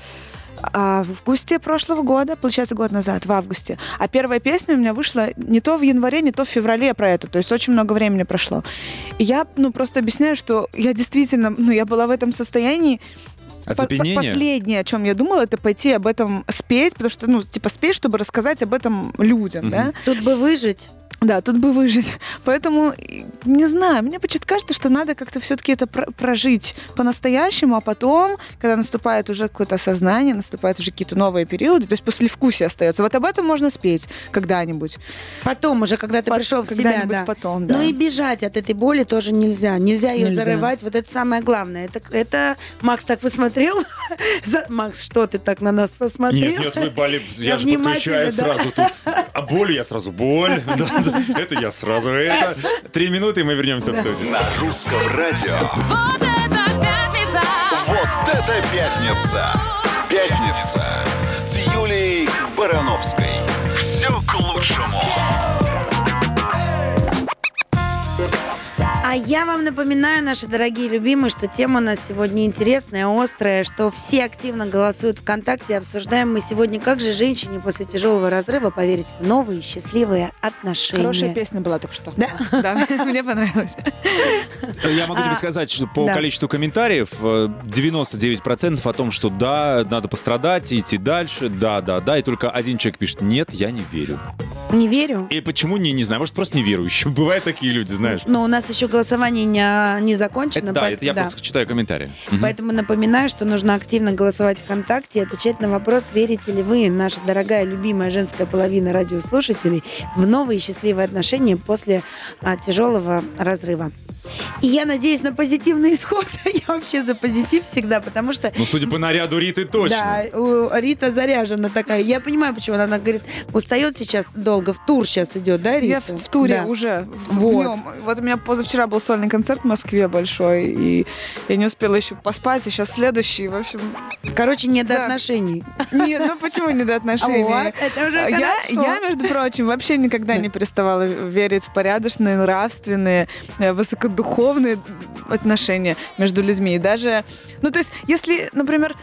а, в августе прошлого года, получается, год назад, в августе. А первая песня у меня вышла не то в январе, не то в феврале про это. То есть очень много времени прошло. И я, ну, просто объясняю, что я действительно, ну, я была в этом состоянии, Оцепенение? Последнее, о чем я думала, это пойти об этом спеть, потому что, ну, типа, спеть, чтобы рассказать об этом людям, Мгм. да? тут бы выжить. Да, тут бы выжить. Поэтому, не знаю, мне почему-то кажется, что надо как-то все-таки это про- прожить по-настоящему, а потом, когда наступает уже какое-то осознание, наступают уже какие-то новые периоды, то есть после вкусия остается. Вот об этом можно спеть когда-нибудь. Потом уже, когда ты Под- пришел в себя, да. потом, да. Ну и бежать от этой боли тоже нельзя. Нельзя ее Нельзя. зарывать. Вот это самое главное. Это, это Макс так посмотрел. Макс, что ты так на нас посмотрел? Нет, нет, вы боли, Я я же внимательно, подключаю да. сразу тут. А боль я сразу боль. Это я сразу это. Три минуты, и мы вернемся в студию. На русском радио. Вот это пятница! Вот это пятница! Пятница с Юлией Барановской. Все к лучшему. Я вам напоминаю, наши дорогие любимые, что тема у нас сегодня интересная, острая, что все активно голосуют ВКонтакте. Обсуждаем мы сегодня, как же женщине после тяжелого разрыва поверить в новые счастливые отношения. Хорошая песня была только что. Да. Да, мне понравилось. Я могу тебе А, сказать, что по количеству комментариев э, 99% о том, что да, надо пострадать, идти дальше, да, да, да, и только один человек пишет, нет, я не верю. Не верю. И почему не, не знаю, может просто неверующий. Бывают такие люди, знаешь. Но у нас еще голосование не, не закончено. Это, да, это я да. просто читаю комментарии. Поэтому напоминаю, что нужно активно голосовать ВКонтакте и отвечать на вопрос, верите ли вы, наша дорогая, любимая женская половина радиослушателей, в новые счастливые отношения после а, тяжелого разрыва. И я надеюсь на позитивный исход. я вообще за позитив всегда, потому что Ну, судя по наряду Риты, точно. да, у Рита заряжена такая. Я понимаю, почему она, она говорит, устает сейчас долго, в тур сейчас идет, да, Рита? Я в, в туре Да. уже, в, Вот. в нем. Вот у меня позавчера был сольный концерт в Москве большой, и я не успела еще поспать, и сейчас следующий, в общем... Короче, нет Да. отношений. Нет, ну почему не до отношений? Вот, это уже Я, я, между прочим, вообще никогда не переставала верить в порядочные, нравственные, э, высокодуховные отношения между людьми. И даже, ну, то есть, если, например,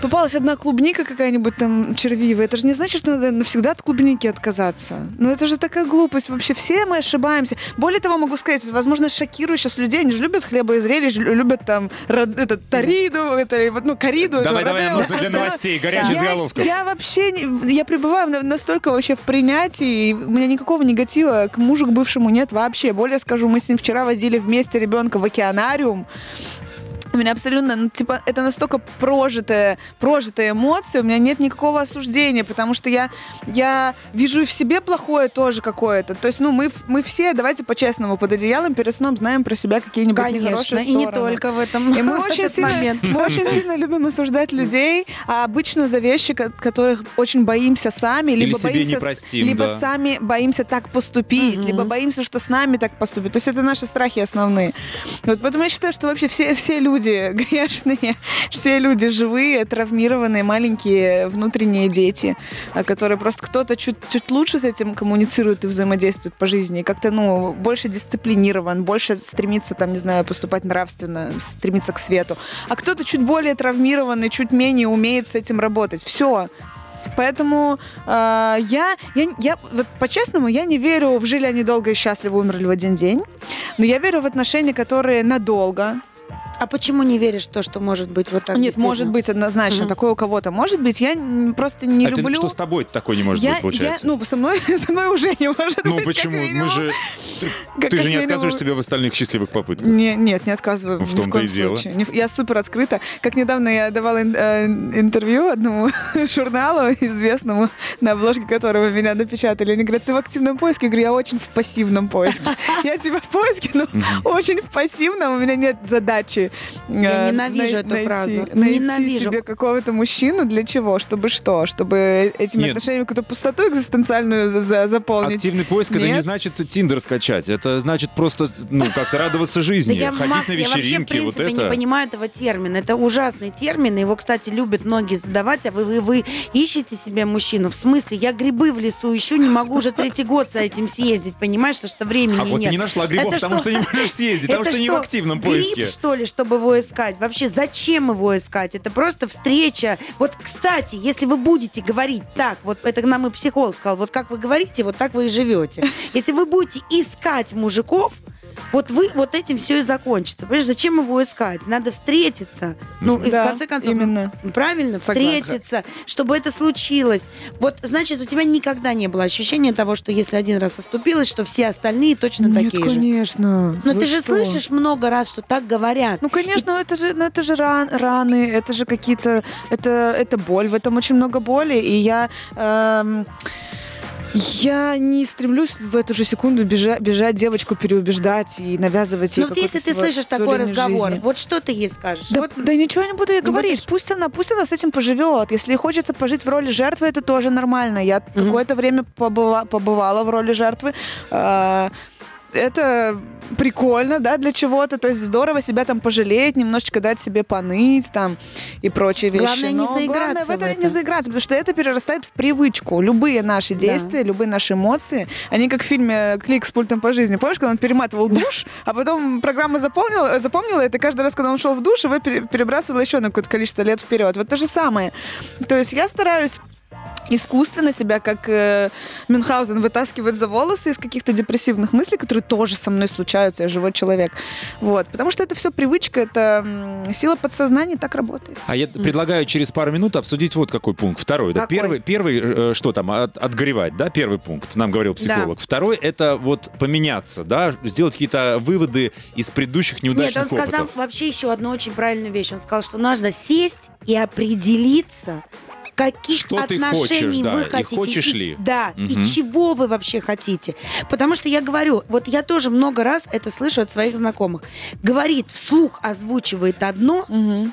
попалась одна клубника какая-нибудь там червивая, это же не значит, что надо навсегда от клубники отказаться. Ну, это же такая глупость. Вообще все мы ошибаемся. Более того, могу сказать, это, возможно, шокирую сейчас людей. Они же любят хлеба и зрелищ, лю- любят там род- этот тариду, это, вот, ну, кориду. Давай, этого, давай, родео, нужно для новостей, горячий Я- заголовков. Я вообще, не- я пребываю на- настолько вообще в принятии, и у меня никакого негатива к мужу, к бывшему нет вообще. Более скажу, мы с ним вчера водили вместе ребенка в океанариум. У меня абсолютно, ну, типа, это настолько прожитая, прожитая эмоция, у меня нет никакого осуждения, потому что я, я вижу и в себе плохое тоже какое-то. То есть, ну, мы, мы все, давайте по-честному, под одеялом перед сном знаем про себя какие-нибудь Конечно, нехорошие и не стороны. только в этом И мы очень, сильно, момент. мы очень сильно любим осуждать людей, а обычно за вещи, ко- которых очень боимся сами, либо боимся, простим, либо да. сами боимся так поступить, Мгм. либо боимся, что с нами так поступят. То есть это наши страхи основные. Вот поэтому я считаю, что вообще все, все люди грешные, все люди живые, травмированные, маленькие внутренние дети, а, которые просто кто-то чуть, чуть лучше с этим коммуницирует и взаимодействует по жизни, как-то, ну, больше дисциплинирован, больше стремится, там, не знаю, поступать нравственно, стремится к свету, а кто-то чуть более травмированный, чуть менее умеет с этим работать. Все. Поэтому э, я, я, я вот по-честному, я не верю в жили они долго и счастливо, умерли в один день. Но я верю в отношения, которые надолго. А почему не веришь в то, что может быть вот так? Нет, может быть однозначно, Мгм. такое у кого-то может быть. Я просто не а ты- люблю. что с тобой такой не может я, быть, получается? я, ну, со мной, со мной уже не может ну быть. как почему? Мы же... Ты, Как- ты как же не минимум. отказываешь себе в остальных счастливых попытках. Не, нет, не отказываю. В ни том-то и дело. случае. Я супер открыта. Как недавно я давала э, интервью одному журналу известному, на обложке которого меня напечатали. Они говорят, ты в активном поиске? Я говорю, я очень в пассивном поиске. Я типа в поиске, но очень в пассивном. У меня нет задачи чтобы... Я э, ненавижу най- эту найти- фразу. Найти Ненавижу. себе какого-то мужчину для чего? Чтобы что? Чтобы этими Нет. отношениями какую-то пустоту экзистенциальную за- за- заполнить? Активный поиск это не Нет? значит Тиндер скачать. Это значит просто ну как-то радоваться Да жизни, я, ходить Макс, на я вообще, в вечеринки. вот принципе, это. не понимаю этого термина. Это ужасный термин. Его, кстати, любят многие задавать. А вы, вы, вы ищете себе мужчину? В смысле? Я грибы в лесу ищу, не могу уже третий год за этим съездить. Понимаешь, потому что времени А вот нет. ты не нашла грибов, Это потому что не можешь съездить, потому что не в активном поиске. Гриб, что ли, чтобы его искать? Вообще, зачем его искать? Это просто встреча. Вот, кстати, если вы будете говорить так, вот это нам и психолог сказал, вот как вы говорите, вот так вы и живете. Если вы будете искать мужиков, вот вы вот этим все и закончится. Понимаешь, зачем его искать? Надо встретиться. Ну, и Да, в конце концов, именно. правильно, Согласна. встретиться, чтобы это случилось. Вот, значит, у тебя никогда не было ощущения того, что если один раз оступилась, что все остальные точно Нет, такие же. конечно. Но Вы ты же что? слышишь много раз, что так говорят. Ну, конечно, это же, ну, это же ран- раны, это же какие-то, это, это боль, в этом очень много боли, и я, эм, я не стремлюсь в эту же секунду бежать, бежать девочку переубеждать и навязывать ей Ну вот если ты свой- слышишь такой разговор, жизни. вот что ты ей скажешь? Да, Вот да ничего я не буду ей говорить. будешь? Пусть она, пусть она с этим поживет. Если хочется пожить в роли жертвы, это тоже нормально. Я какое-то время побыва- побывала в роли жертвы. А, это прикольно, да, для чего-то. То есть здорово себя там пожалеть, немножечко дать себе поныть там и прочие вещи. Главное, не Но заиграться главное в в это, это. не заиграться, потому что это перерастает в привычку. Любые наши Да. действия, любые наши эмоции, они как в фильме «Клик с пультом по жизни». Помнишь, когда он перематывал душ, а потом программа запомнила, запомнила это, каждый раз, когда он шел в душ, его пере- перебрасывала еще на какое-то количество лет вперед. Вот то же самое. То есть я стараюсь искусственно себя, как э, Мюнхгаузен, вытаскивать за волосы из каких-то депрессивных мыслей, которые тоже со мной случаются, я живой человек. Вот. Потому что это все привычка, это сила подсознания так работает. А я предлагаю через пару минут обсудить вот какой пункт. Второй. Да, Какой? первый, первый э, что там, от- отгоревать, да, первый пункт, нам говорил психолог. Второй — это вот поменяться, да, сделать какие-то выводы из предыдущих Нет, неудачных он сказал опытов. вообще еще одну очень правильную вещь. Он сказал, что нужно сесть и определиться, каких Что отношений хочешь, да, вы и хотите. хочешь и- ли. Да, Мгм. и чего вы вообще хотите. Потому что я говорю, вот я тоже много раз это слышу от своих знакомых. Говорит, вслух озвучивает одно,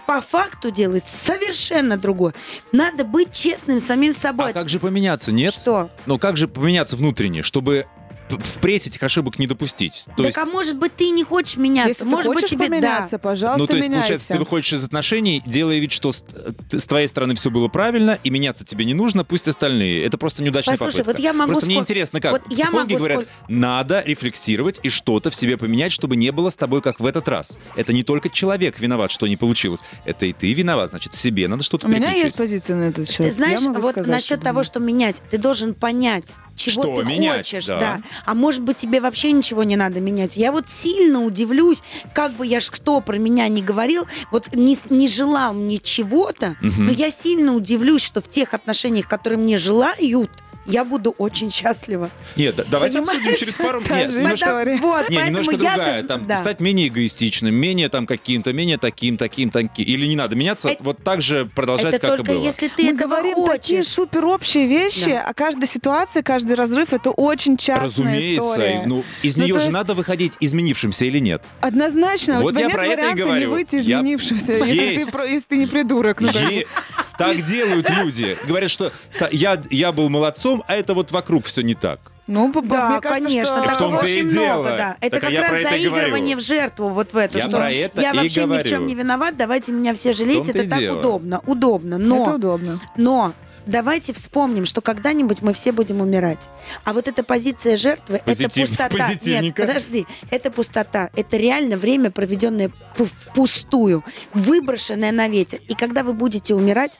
по факту делает совершенно другое. Надо быть честным самим собой. А как же поменяться, нет? Что? Ну как же поменяться внутренне, чтобы впредь этих ошибок не допустить? То так есть, а может быть ты не хочешь меняться? Если может ты быть хочешь тебе поменяться, да. пожалуйста, ну, то есть, меняйся. получается, ты выходишь из отношений, делая вид, что с, с твоей стороны все было правильно, и меняться тебе не нужно, пусть остальные. Это просто неудачная Послушай, попытка. вот я могу просто мне сколь- интересно, как вот я психологи могу говорят, сколь- надо рефлексировать и что-то в себе поменять, чтобы не было с тобой как в этот раз. Это не только человек виноват, что не получилось. Это и ты виноват, значит, в себе надо что-то У меня есть позиция на этот счет. Ты знаешь, Я вот сказать, насчет что того, что менять, ты должен понять, чего Что ты менять, хочешь, да. да. А может быть, тебе вообще ничего не надо менять. Я вот сильно удивлюсь, как бы я ж кто про меня не говорил, вот не, не желал мне чего-то, но я сильно удивлюсь, что в тех отношениях, которые мне желают, я буду очень счастлива. Нет, да- давайте Понимаешь? обсудим через пару Нет, немножко-. Вот, Не, поэтому немножко другая. з- Там, да. Стать менее эгоистичным, менее там каким-то, менее таким, таким, таким. Или не надо меняться, Это- вот так же продолжать, Это как только и было. если ты Мы этого говорим такие хочешь. супер общие вещи, Да. а каждая ситуация, каждый разрыв это очень частная Разумеется, история. и, ну, из Ну, нее же есть- надо выходить изменившимся или нет. Однозначно, Вот у тебя я нет про это и варианта не говорю. выйти Я- изменившимся, если Есть. ты, если ты не придурок. ну. Е- Так делают люди. Говорят, что я, я был молодцом, а это вот вокруг все не так. Ну, Да, мне кажется, конечно, что... И в такого том-то и очень дело. много, да. Это Так как я раз это и заигрывание говорю. в жертву, вот в эту, Я что про это я и вообще ни в говорю. чем не виноват, давайте меня все жалеть, это и так дело. удобно, удобно, но... Это удобно. Но давайте вспомним, что когда-нибудь мы все будем умирать. А вот эта позиция жертвы, Позитив- это пустота. Нет, подожди, это пустота. Это реально время, проведенное пу- впустую, выброшенное на ветер. И когда вы будете умирать,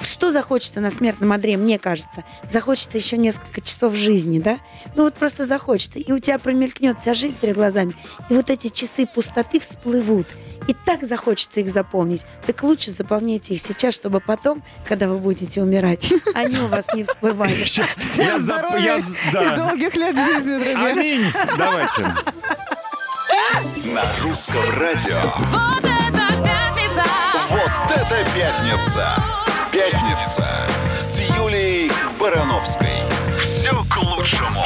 что захочется на смертном одре, мне кажется? Захочется еще несколько часов жизни, да? Ну вот просто захочется. И у тебя промелькнет вся жизнь перед глазами. И вот эти часы пустоты всплывут. И так захочется их заполнить. Так лучше заполняйте их сейчас, чтобы потом, когда вы будете умирать, они у вас не всплывали. Я Здоровья и да. долгих лет жизни, друзья. Аминь. Давайте. На русском радио. Вот это пятница! Вот это пятница! Пятница с Юлией Барановской. Все к лучшему.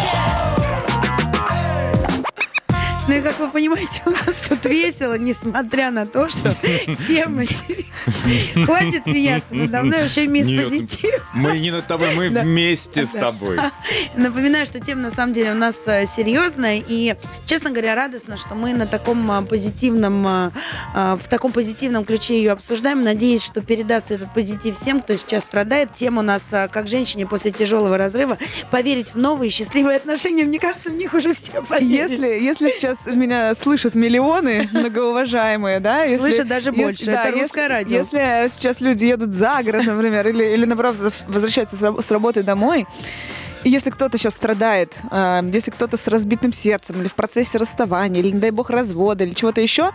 Ну и как вы понимаете, у нас тут весело, несмотря на то, что тема серьезная. Хватит смеяться надо мной, вообще мисс Нет, позитив. Мы не над тобой, мы Да. вместе с тобой. Напоминаю, что тема на самом деле у нас э, серьезная. И, честно говоря, радостно, что мы на таком а, позитивном, а, в таком позитивном ключе ее обсуждаем. Надеюсь, что передастся этот позитив всем, кто сейчас страдает. Тема у нас, как женщине после тяжелого разрыва, поверить в новые счастливые отношения. Мне кажется, в них уже все поверили. Если, если сейчас меня слышат миллионы многоуважаемые, да, если, Слышат даже больше. Это русское радио. Если сейчас люди едут за город, например, или, или наоборот воз- возвращаются с раб- с работы домой, и если кто-то сейчас страдает, а, если кто-то с разбитым сердцем, или в процессе расставания, или, не дай бог, развода, или чего-то еще,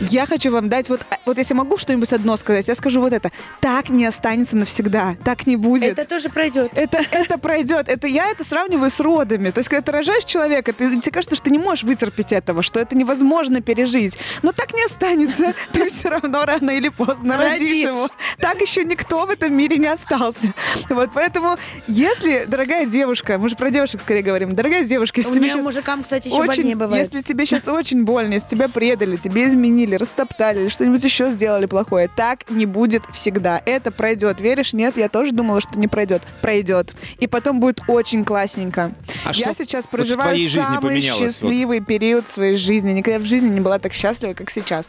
я хочу вам дать вот, вот если могу что-нибудь одно сказать, я скажу вот это. Так не останется навсегда, так не будет. Это тоже пройдет. Это, это пройдет. Это я это сравниваю с родами. То есть, когда ты рожаешь человека, ты, тебе кажется, что ты не можешь вытерпеть этого, что это невозможно пережить. Но так не останется. Ты все равно рано или поздно родишь его. Так еще никто в этом мире не остался. Вот поэтому, если, дорогая девушка, мы же про девушек скорее говорим, дорогая девушка, если У тебе меня щас мужикам, кстати, еще очень, больнее бывает. если тебе сейчас очень больно, если тебя предали, тебе изменили, растоптали или что-нибудь еще сделали плохое, так не будет всегда. Это пройдет. Веришь? Нет, я тоже думала, что не пройдет. Пройдет. И потом будет очень классненько. А я что сейчас вот проживаю жизни самый поменялось? Вот счастливый период своей жизни. Никогда в жизни не была так счастлива, как сейчас.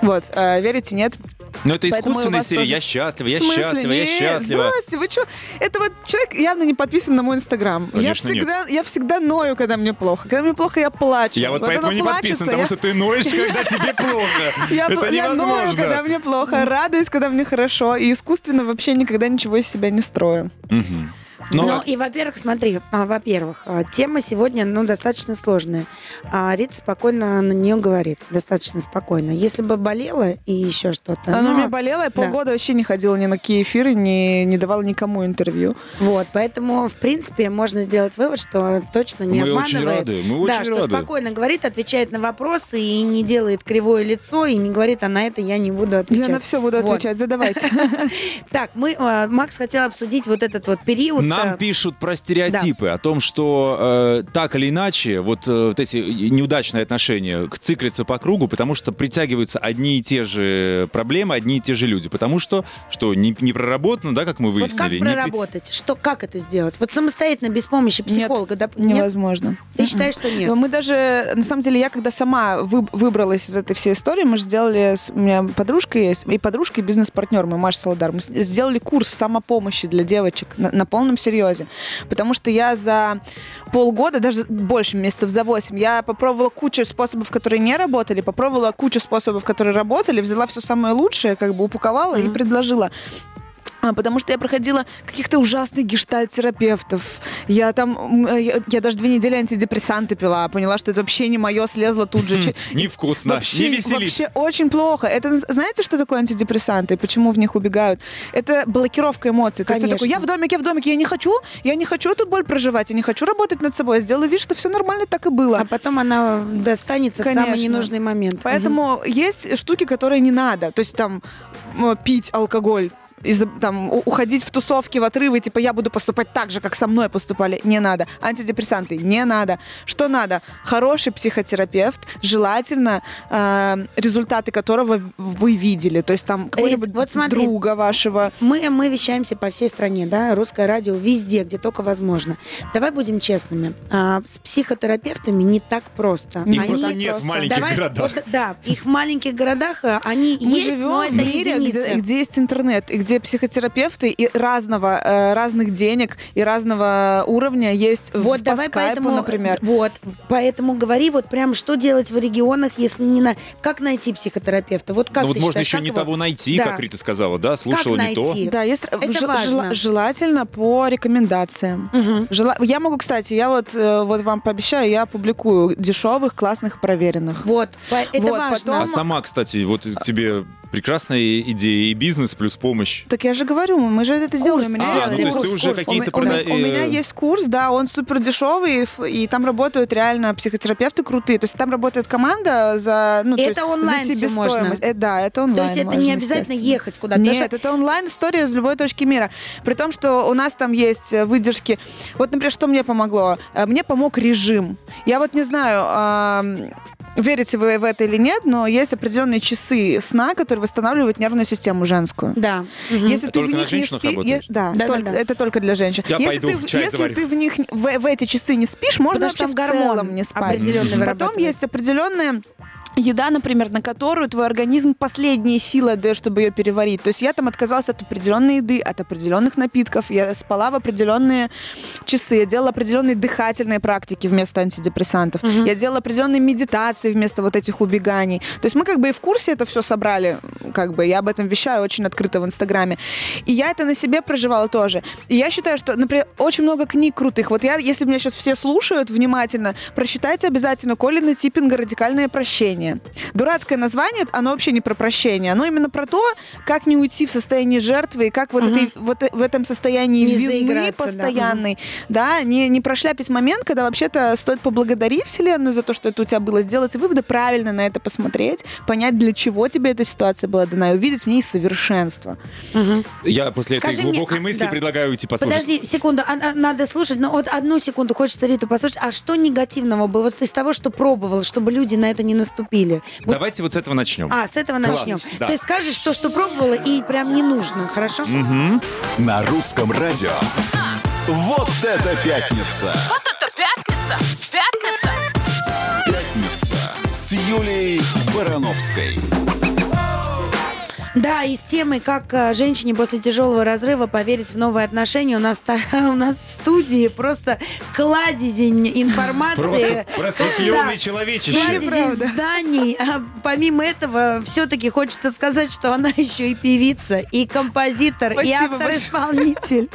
Вот. э, верите? Нет? Но это Поэтому искусственная серия. тоже- Я счастлива, я счастлива, я счастлива. Здрасте, вы что? Это вот человек явно не подписан на мой инстаграм. Я Конечно, нет. всегда, я всегда ною, когда мне плохо. Когда мне плохо, я плачу. Я вот Вот поэтому не плачется, подписан, потому я- что ты ноешь, когда тебе плохо. Я, Это я ною, когда мне плохо, радуюсь, когда мне хорошо, и искусственно вообще никогда ничего из себя не строю. Ну, Ну, а- и, во-первых, смотри, а, во-первых, а, тема сегодня, ну, достаточно сложная. А Рита спокойно на нее говорит, достаточно спокойно. Если бы болела и еще что-то. Оно ну, у меня болело, я полгода вообще не ходила ни на какие эфиры, ни, не давала никому интервью. Вот, поэтому, в принципе, можно сделать вывод, что точно не Мы обманывает. очень рады, мы да, очень что рады. спокойно говорит, отвечает на вопросы и не делает кривое лицо, и не говорит, а на это я не буду отвечать. Я на все буду Вот. отвечать, задавайте. Так, мы, а, Макс хотел обсудить вот этот вот период. Нам пишут про стереотипы, о том, что э, так или иначе вот, э, вот эти неудачные отношения к- циклятся по кругу, потому что притягиваются одни и те же проблемы, одни и те же люди. Потому что, что не, не проработано, да, как мы Вот как выяснили. не- проработать? Что, как это сделать? Вот самостоятельно, без помощи психолога, нет? Невозможно. Ты считаешь, что нет? Но Мы даже, на самом деле, я когда сама вы- выбралась из этой всей истории, мы же сделали, с- у меня подружка есть, и подружка, и бизнес-партнер мой, Маша Солодар, мы сделали курс самопомощи для девочек на, на полном серьезе. Потому что я за полгода, даже больше месяцев, за 8, я попробовала кучу способов, которые не работали, попробовала кучу способов, которые работали, взяла все самое лучшее, как бы упаковала и предложила. А, Потому что я проходила каких-то ужасных гештальт-терапевтов. Я там, э, я, я даже две недели антидепрессанты пила, поняла, что это вообще не мое, слезла тут же. Че- Невкусно, Вообще, не веселит. вообще очень плохо. Это знаете, что такое антидепрессанты и почему в них убегают? Это блокировка эмоций. То есть ты Конечно. такой, я в домике, я в домике, я не хочу, я не хочу эту боль проживать, я не хочу работать над собой, я сделаю вид, что все нормально так и было. А потом она достанется в самый Конечно. ненужный момент. Поэтому есть штуки, которые не надо. То есть там пить алкоголь из там, уходить в тусовки, в отрывы, типа я буду поступать так же, как со мной поступали, не надо. Антидепрессанты, не надо. Что надо? Хороший психотерапевт, желательно, э, результаты которого вы видели. То есть там какого-нибудь вот смотри. друга вашего. Мы, мы вещаемся по всей стране, да, русское радио везде, где только возможно. Давай будем честными. А, с психотерапевтами не так просто. Их Они- просто нет в просто- маленьких Давай- городах. вот, да, их в маленьких городах а, они Мы есть, живем но это в мире, единицы. где, где есть интернет, и где психотерапевты и разного, э, разных денег и разного уровня есть в- Вот по давай скайпу, поэтому, например. вот, поэтому говори вот прям, что делать в регионах, если не на, как найти психотерапевта, вот как Ну вот можно еще как не его- того найти, Да. как Рита сказала, да, слушала как не то. Да, есть Это жел- важно. жела- желательно по рекомендациям. Мгм. Жела- Я могу, кстати, я вот, э, вот вам пообещаю, я публикую дешевых, классных, проверенных. Вот, по- это Вот, важно. потом- А сама, кстати, вот тебе прекрасная идея. И бизнес плюс помощь. Так я же говорю, мы же это сделали. У меня А, есть ну, то есть курс. ты уже Курс. какие-то У меня- прода- У меня э, есть курс, да, он супер дешевый, и там работают реально психотерапевты крутые. То есть там работает команда за, ну, то Это есть онлайн за всё можно? себестоимость. Э, да, это То онлайн. есть это можно, не обязательно ехать куда-то. Нет, что- это онлайн-история из любой точки мира. При том, что у нас там есть э, выдержки. Вот, например, что мне помогло? Э, Мне помог режим. Я вот не знаю, верите вы в это или нет, но есть определенные часы сна, которые восстанавливают нервную систему женскую. Да. Если ты Только в на них не спи- работает? е- да, Да, только- да, да. это только для женщин. Я если пойду, ты, в- чай если заварю. ты в них в, в эти часы не спишь, можно Потому вообще в гормон целом не спать. определенный Потом есть определенная еда, например, на которую твой организм последние силы отдает, чтобы ее переварить. То есть я там отказалась от определенной еды, от определенных напитков, я спала в определенные часы, я делала определенные дыхательные практики вместо антидепрессантов, я делала определенные медитации вместо вот этих убеганий. То есть мы как бы и в курсе это все собрали, как бы я об этом вещаю очень открыто в Инстаграме. И я это на себе проживала тоже. И я считаю, что, например, очень много книг крутых. Вот я, если меня сейчас все слушают внимательно, прочитайте обязательно Колина Типпинга «Радикальное прощение». Дурацкое название, оно вообще не про прощение, оно именно про то, как не уйти в состояние жертвы и как вот, этой- вот э- в этом состоянии Не вины заиграться, да. постоянной, да, не, не прошляпить момент, когда вообще-то стоит поблагодарить Вселенную за то, что это у тебя было, сделать выводы, правильно на это посмотреть, понять, для чего тебе эта ситуация была дана, и увидеть в ней совершенство. Я после Скажи этой мне, глубокой а, мысли да. предлагаю уйти послушать. Подожди секунду, а- а, надо слушать, но вот одну секунду хочется Риту послушать. А что негативного было вот из того, что пробовал, чтобы люди на это не наступили? Вот- Давайте вот с этого начнем. А, с этого Класс, начнем. да. То есть скажешь то, что пробовала, и прям не нужно, хорошо? На русском радио. Вот это пятница! Вот это пятница! Пятница! Пятница с Юлией Барановской. Да, и с темой, как э, женщине после тяжелого разрыва поверить в новые отношения, у нас, у нас в студии просто кладезень информации. Просто просветленный Да. человечище. Кладезень зданий. А помимо этого, все-таки хочется сказать, что она еще и певица, и композитор, и Спасибо автор-исполнитель.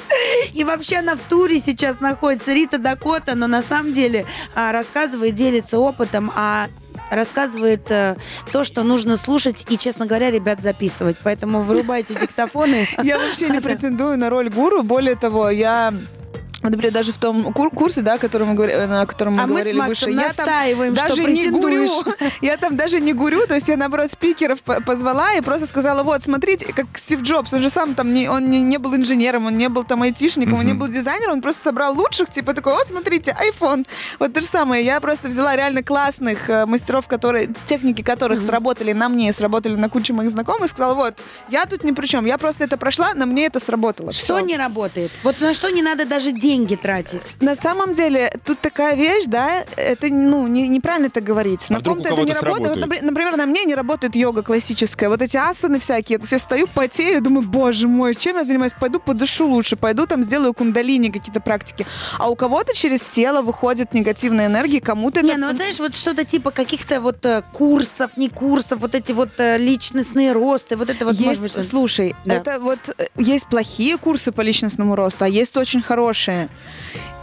И вообще она в туре сейчас находится, Рита Дакота, но на самом деле а, рассказывает, делится опытом, а рассказывает э, то, что нужно слушать и, честно говоря, ребят, записывать. Поэтому вырубайте диктофоны. Я вообще не претендую на роль гуру. Более того, я например, даже в том кур- курсе, да, который мы говори- на котором мы А мы с говорили Максом выше, я там настаиваем, что даже не гурю. Я там даже не гурю, то есть я, наоборот, спикеров по- позвала и просто сказала, вот, смотрите, как Стив Джобс, он же сам там, не, он не, не был инженером, он не был там айтишником, он не был дизайнером, он просто собрал лучших, типа такой, вот, смотрите, iPhone. Вот то же самое, я просто взяла реально классных э, мастеров, которые, техники которых сработали на мне, сработали на куче моих знакомых, сказала, вот, я тут ни при чем, я просто это прошла, на мне это сработало. Что Всё. не работает? Вот на что не надо даже деньги тратить? На самом деле, тут такая вещь, да, это, ну, не- неправильно это говорить. А На вдруг ком-то это не работает. Вот, например, на мне не работает йога классическая. Вот эти асаны всякие. То есть я стою, потею, думаю, боже мой, чем я занимаюсь? Пойду подышу лучше, пойду там сделаю кундалини, какие-то практики. А у кого-то через тело выходит негативная энергия, кому-то Не, это... ну вот знаешь, вот что-то типа каких-то вот э, курсов, не курсов, вот эти вот э, личностные росты, вот это вот может есть, быть, слушай, Да. это вот э, есть плохие курсы по личностному росту, а есть очень хорошие. ね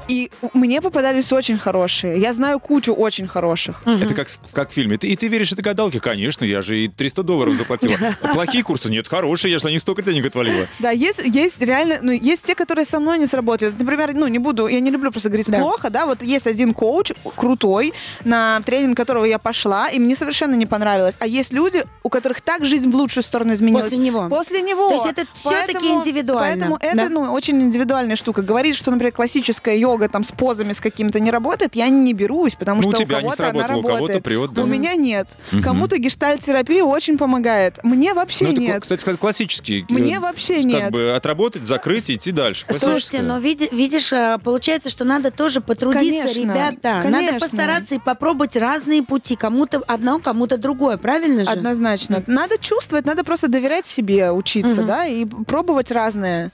И мне попадались очень хорошие. Я знаю кучу очень хороших. Это как, как в фильме. Ты, и ты веришь этой гадалке? Конечно, я же и 300 долларов заплатила. Плохие курсы? Нет, хорошие, я же на них столько денег отвалила. Да, есть, есть реально, ну, есть те, которые со мной не сработали. Например, ну, не буду, я не люблю просто говорить Да. плохо, да, вот есть один коуч крутой, на тренинг которого я пошла, и мне совершенно не понравилось. А есть люди, у которых так жизнь в лучшую сторону изменилась. После него. После него. То есть это Поэтому- индивидуально, Поэтому это, да? ну, очень индивидуальная штука. Говорить, что, например, классическая йога там с позами с какими-то не работает, я не берусь, потому Ну, у что тебя у не кого-то она сработало, у кого-то работает. прет, да. У меня нет. Кому-то гештальт-терапия очень помогает. Мне вообще Ну, это, нет. кстати сказать, классический. Мне э, вообще Как нет. бы отработать, закрыть и идти дальше. Слушайте, но види- видишь, э, получается, что надо тоже потрудиться, Конечно, ребята. Надо конечно. постараться и попробовать разные пути. Кому-то одно, кому-то другое. Правильно же? Однозначно. Надо чувствовать, надо просто доверять себе, учиться, да, и пробовать разное.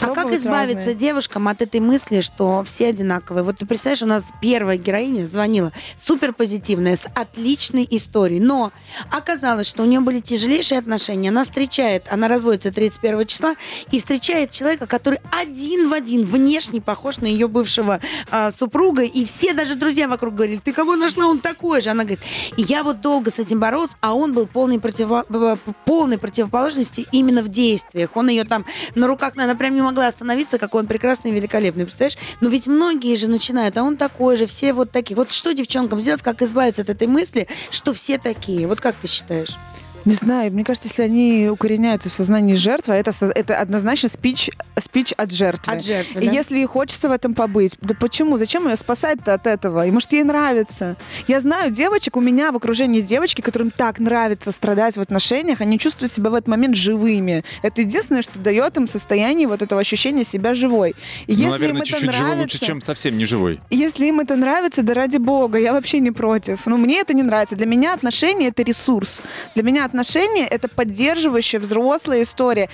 А как избавиться разные. девушкам от этой мысли, что все одинаковые? Вот ты представляешь, у нас первая героиня звонила, супер позитивная, с отличной историей, но оказалось, что у нее были тяжелейшие отношения. Она встречает, она разводится 31 числа и встречает человека, который один в один внешне похож на ее бывшего а, супруга, и все даже друзья вокруг говорили, ты кого нашла, он такой же. Она говорит, я вот долго с этим боролся, а он был полной, противо- полной противоположности именно в действиях. Он ее там на руках, она прям не могла остановиться, какой он прекрасный и великолепный, представляешь? Но ведь многие же начинают, а он такой же, все вот такие. Вот что девчонкам сделать, как избавиться от этой мысли, что все такие? Вот как ты считаешь? Не знаю, мне кажется, если они укореняются в сознании жертвы, это, со- это однозначно спич, спич от жертвы. От жертвы, И да? если ей хочется в этом побыть, да почему? Зачем ее спасать-то от этого? И может, ей нравится. Я знаю девочек, у меня в окружении есть девочки, которым так нравится страдать в отношениях, они чувствуют себя в этот момент живыми. Это единственное, что дает им состояние вот этого ощущения себя живой. И Ну, если наверное, им это чуть-чуть живой лучше, чем совсем не живой. если им это нравится, да ради бога, я вообще не против. Ну, мне это не нравится. Для меня отношения — это ресурс. Для меня отношения — это поддерживающая взрослая история.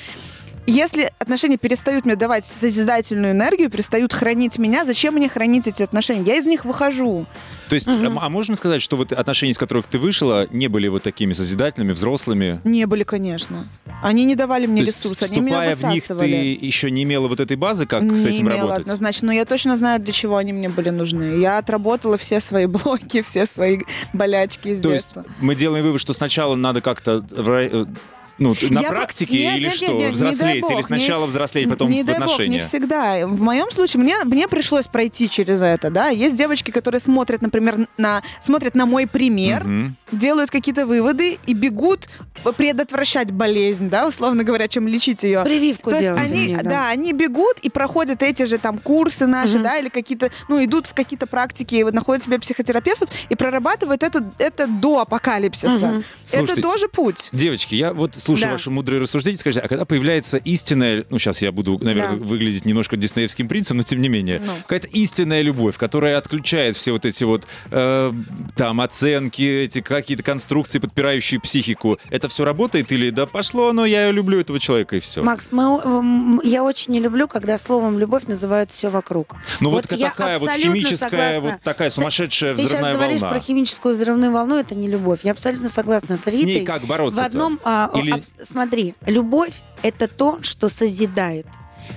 Если отношения перестают мне давать созидательную энергию, перестают хранить меня, зачем мне хранить эти отношения? Я из них выхожу. То есть, а а можем сказать, что вот отношения, из которых ты вышла, не были вот такими созидательными, взрослыми? Не были, конечно. Они не давали мне То есть, ресурс, они меня вступая в них, ты высасывали. еще не имела вот этой базы, как не с этим имела работать? однозначно, но я точно знаю, для чего они мне были нужны. Я отработала все свои блоки, все свои болячки из То есть детства. мы делаем вывод, что сначала надо как-то ну, на Я практике Нет, или нет, что, нет, нет, не взрослеть, бог, или не- сначала взрослеть, потом не в дай бог, не всегда. В моем случае мне, мне пришлось пройти через это, да. Есть девочки, которые смотрят, например, на, смотрят на мой пример, Мгм. делают какие-то выводы и бегут предотвращать болезнь, да, условно говоря, чем лечить ее. Прививку То есть делать. они, мне, да. они бегут и проходят эти же там курсы наши, Мгм. да, или какие-то, ну, идут в какие-то практики, вот находят себе психотерапевтов и прорабатывают это, это до апокалипсиса. Слушайте, это тоже путь. Девочки, я вот слушаю Да. ваши мудрые рассуждения. Скажите, а когда появляется истинная, ну сейчас я буду, наверное, Да. выглядеть немножко диснеевским принцем, но тем не менее, Ну. какая-то истинная любовь, которая отключает все вот эти вот э, там оценки, эти какие-то конструкции, подпирающие психику, это все работает или да пошло оно, я люблю этого человека и все? Макс, мы, я очень не люблю, когда словом любовь называют все вокруг. Ну вот, я такая вот химическая, согласна. вот такая сумасшедшая Ты сейчас взрывная говоришь волна. про химическую взрывную волну, это не любовь. Я абсолютно согласна с С ней Ритой. как бороться В одном, а, Или- аб- смотри, любовь это то, что созидает.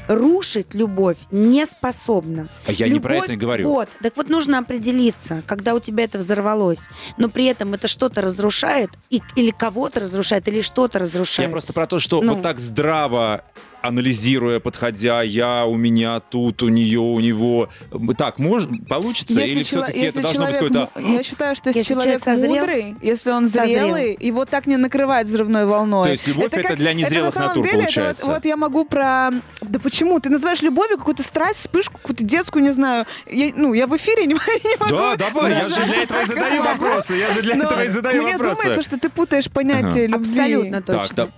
Рушить любовь не способна. А я не про Любовь- это и говорю. Вот, так вот нужно определиться, когда у тебя это взорвалось, но при этом это что-то разрушает, и, или кого-то разрушает, или что-то разрушает. Я просто про то, что Ну. вот так здраво анализируя, подходя, я, у меня, тут, у нее, у него. Так, можно, получится? Если Или все-таки это должно быть какое-то... Я считаю, что если, Если человек, человек созрел- мудрый, если он Созрел. зрелый, его так не накрывает взрывной волной. То есть любовь это для незрелых на самом натур, деле, это получается. Вот, вот я могу про... Да почему? Ты называешь любовью какую-то страсть, вспышку, какую-то детскую, не знаю. Я, ну, я в эфире не, не могу. Да, давай, я же для этого и задаю вопросы. Я же для этого и задаю мне вопросы. думается, что ты путаешь понятие любви. Абсолютно точно.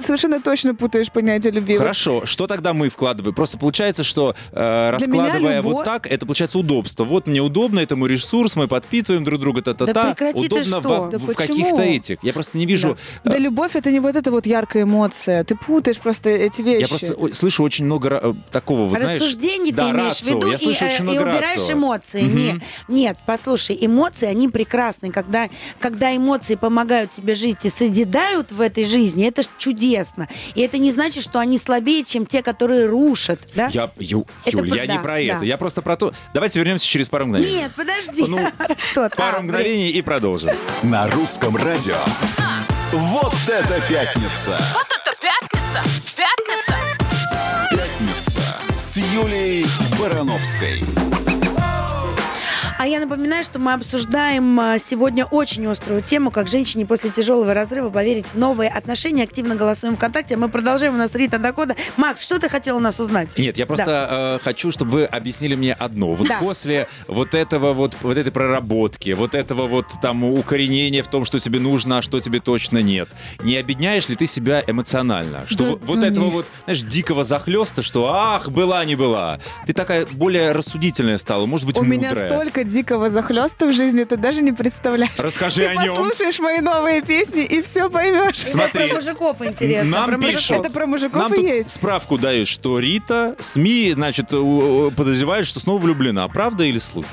совершенно точно путаешь понятие любви. Вот Хорошо, что тогда мы вкладываем? Просто получается, что э, раскладывая любовь- вот так, это получается удобство. Вот мне удобно, это мой ресурс, мы подпитываем друг друга, та-та-та. Да прекрати ты удобно что? во- Да в каких-то этих. Я просто не вижу. э, Да, любовь это не вот эта вот яркая эмоция. Ты путаешь просто эти вещи. Я просто слышу очень много ра- э, такого, вот знаешь... Рассуждений да, ты имеешь рацио. в виду Я слышу и, очень э, много и убираешь рацио. эмоции. Мгм. Нет, нет, послушай, эмоции, они прекрасны. Когда, когда эмоции помогают тебе жить и созидают в этой жизни, это ж чудесно. И это не значит, что они слабее, чем те, которые рушат. Да? Я, Ю- Это Юль, я да, не про да. это. Я просто про то... Давайте вернемся через пару мгновений. Нет, подожди. Ну, что Пару там, мгновений и продолжим. На русском радио. Вот это пятница! Вот это пятница! Пятница! Пятница с Юлией Барановской. А я напоминаю, что мы обсуждаем а, сегодня очень острую тему, как женщине после тяжелого разрыва поверить в новые отношения. Активно голосуем ВКонтакте. Мы продолжаем. У нас Рита Дакода. Макс, что ты хотел у нас узнать? Нет, я просто э, хочу, чтобы вы объяснили мне одно. Вот Да. после вот этого вот, вот этой проработки, вот этого вот там укоренения в том, что тебе нужно, а что тебе точно нет, не объединяешь ли ты себя эмоционально? Что Да, вот, вот да этого нет. вот, знаешь, дикого захлеста, что ах, была, не была. Ты такая более рассудительная стала, может быть, У мудрая. меня столько дикого захлеста в жизни, ты даже не представляешь. Расскажи Ты о нем. послушаешь мои новые песни и все поймешь. Смотри, Про мужиков интересно. нам про мужиков. пишут. Это про мужиков Нам и тут есть. справку дают, что Рита, СМИ, значит, подозревают, что снова влюблена. Правда или слухи?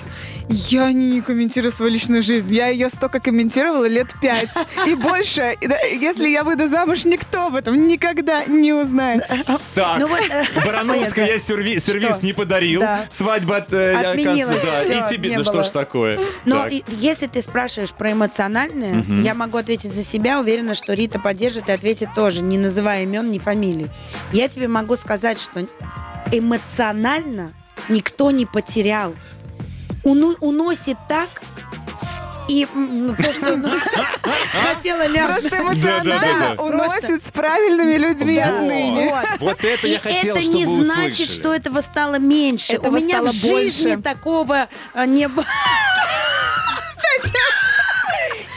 Я не комментирую свою личную жизнь. Я ее столько комментировала лет пять. И больше, если я выйду замуж, никто об этом никогда не узнает. Так, Ну вот, э, Барановская я серви- сервис не подарил. Да. Свадьба, от, э, Отменилась, оказывается, да. И тебе, не что ж такое? Но Так. если ты спрашиваешь про эмоциональное, я могу ответить за себя. Уверена, что Рита поддержит и ответит тоже, не называя имен, ни фамилий. Я тебе могу сказать, что эмоционально никто не потерял. Уну- уносит так и ну, то, что хотела ляпнуть. Просто эмоционально уносит с правильными людьми Вот. отныне. Вот это я хотел, это чтобы не вы значит, что этого стало меньше. У меня в жизни такого а, не было.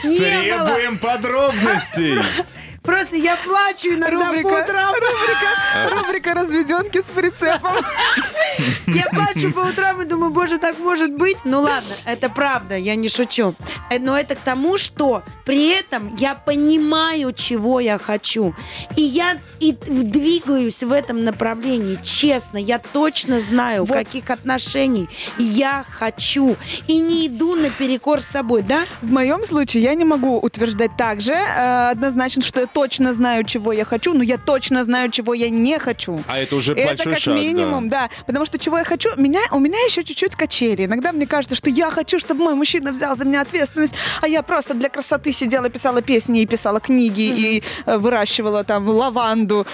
Не было. Требуем подробностей. Просто я плачу иногда Рубрика, по утрам. рубрика, рубрика разведенки с прицепом. Я плачу по утрам и думаю, боже, так может быть? Ну ладно, это правда, я не шучу. Э, Но это к тому, что при этом я понимаю, чего я хочу. И я и двигаюсь в этом направлении. Честно, я точно знаю, Вот. каких отношений я хочу. И не иду наперекор с собой, да? В моем случае я не могу утверждать так же э, однозначно, что я точно знаю, чего я хочу, но я точно знаю, чего я не хочу. А это уже Это большой как шаг, да. минимум, да. Потому что чего я хочу, меня, у меня еще чуть-чуть качели. Иногда мне кажется, что я хочу, чтобы мой мужчина взял за меня ответственность, а я просто для красоты сидела, писала песни и писала книги и э, выращивала там лаванду.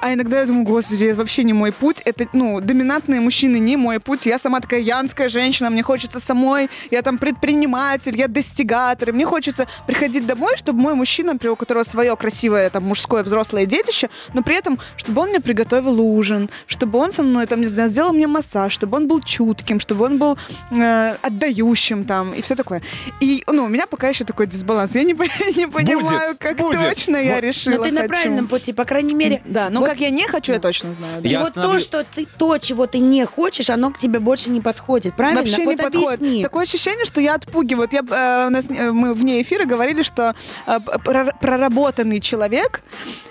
А иногда я думаю, господи, это вообще не мой путь. Это, ну, доминантные мужчины не мой путь. Я сама такая янская женщина, мне хочется самой, я там предприниматель, я достигатор. И мне хочется приходить домой, чтобы мой мужчина, у которого свое красивое там мужское взрослое детище, но при этом, чтобы он мне приготовил ужин, чтобы он со мной, там, не знаю, сделал мне массаж, чтобы он был чутким, чтобы он был э, отдающим там и все такое. И, ну, у меня пока еще такой дисбаланс. Я не, не понимаю, как будет. точно я Вот. решила Но ты на хочу. правильном пути, по крайней мере. Да, но Вот- как я не хочу, я точно знаю. да. И Я вот остановлю- то, что ты, то, чего ты не хочешь, оно к тебе больше не подходит, правильно? Вообще вот не подходит. объясни. Такое ощущение, что я отпугиваю. Вот я, э, у нас, э, мы вне эфира говорили, что э, прор- проработанный человек,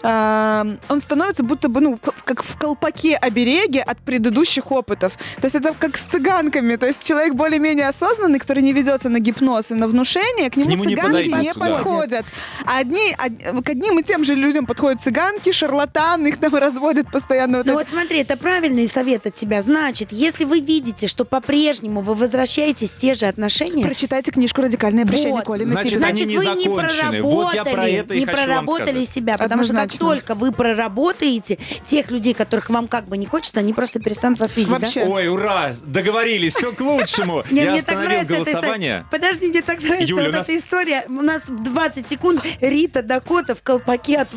э, он становится будто бы, ну, в- как в колпаке обереги от предыдущих опытов. То есть это как с цыганками. То есть человек более-менее осознанный, который не ведется на гипноз и на внушение, к нему, нему не цыганки не да. подходят. А одни, од- к одним и тем же людям подходят цыганки, шарлатаны, их там разводят постоянно. Вот Ну эти- вот смотри, это правильный совет от тебя. Значит, если вы видите, что по-прежнему вы возвращаетесь в те же отношения, Прочитайте книжку «Радикальное обращение» Вот. Коли Значит, они значит, не вы не закончены. проработали, Вот я про это и не хочу вам проработали себя, потому что как Однозначно. только вы проработаете тех людей, которых вам как бы не хочется, они просто перестанут вас видеть, Вообще. да? Ой, ура! Договорились, все к лучшему. Не, Я мне так остановил голосование. Подожди, мне так нравится вот эта история. У нас 20 секунд. Рита Дакота в колпаке от...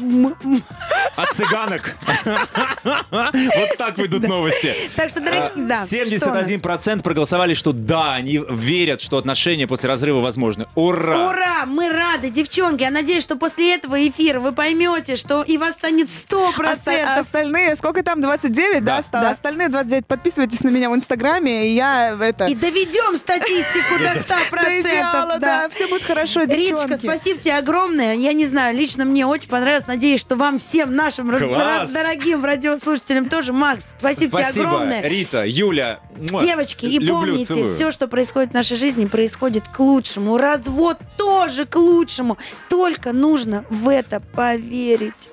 От цыганок. Вот так выйдут новости. Так что, дорогие, А, да. что у нас? 71% проголосовали, что да, они верят, что отношения после разрыва возможны. Ура! Ура! Мы рады, девчонки. Я надеюсь, что после этого эфира вы поймете, что и вас станет 100%. Оста- остальные, сколько там, 29, да, Да. стало? Да. Остальные 29, подписывайтесь на меня в Инстаграме, и я это... И доведем статистику до 100%. До идеала, да, все будет хорошо, Риточка, девчонки. спасибо тебе огромное. Я не знаю, лично мне очень понравилось. Надеюсь, что вам всем нашим дорогим радиослушателям тоже. Макс, спасибо, тебе огромное. Рита, Юля. Девочки, и Люблю, помните, целую. все, что происходит в нашей жизни, происходит к лучшему. Развод тоже к лучшему. Только нужно в это поверить.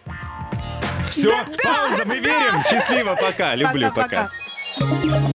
Все, пауза, мы верим. Счастливо, пока. Люблю, Пока-пока. пока.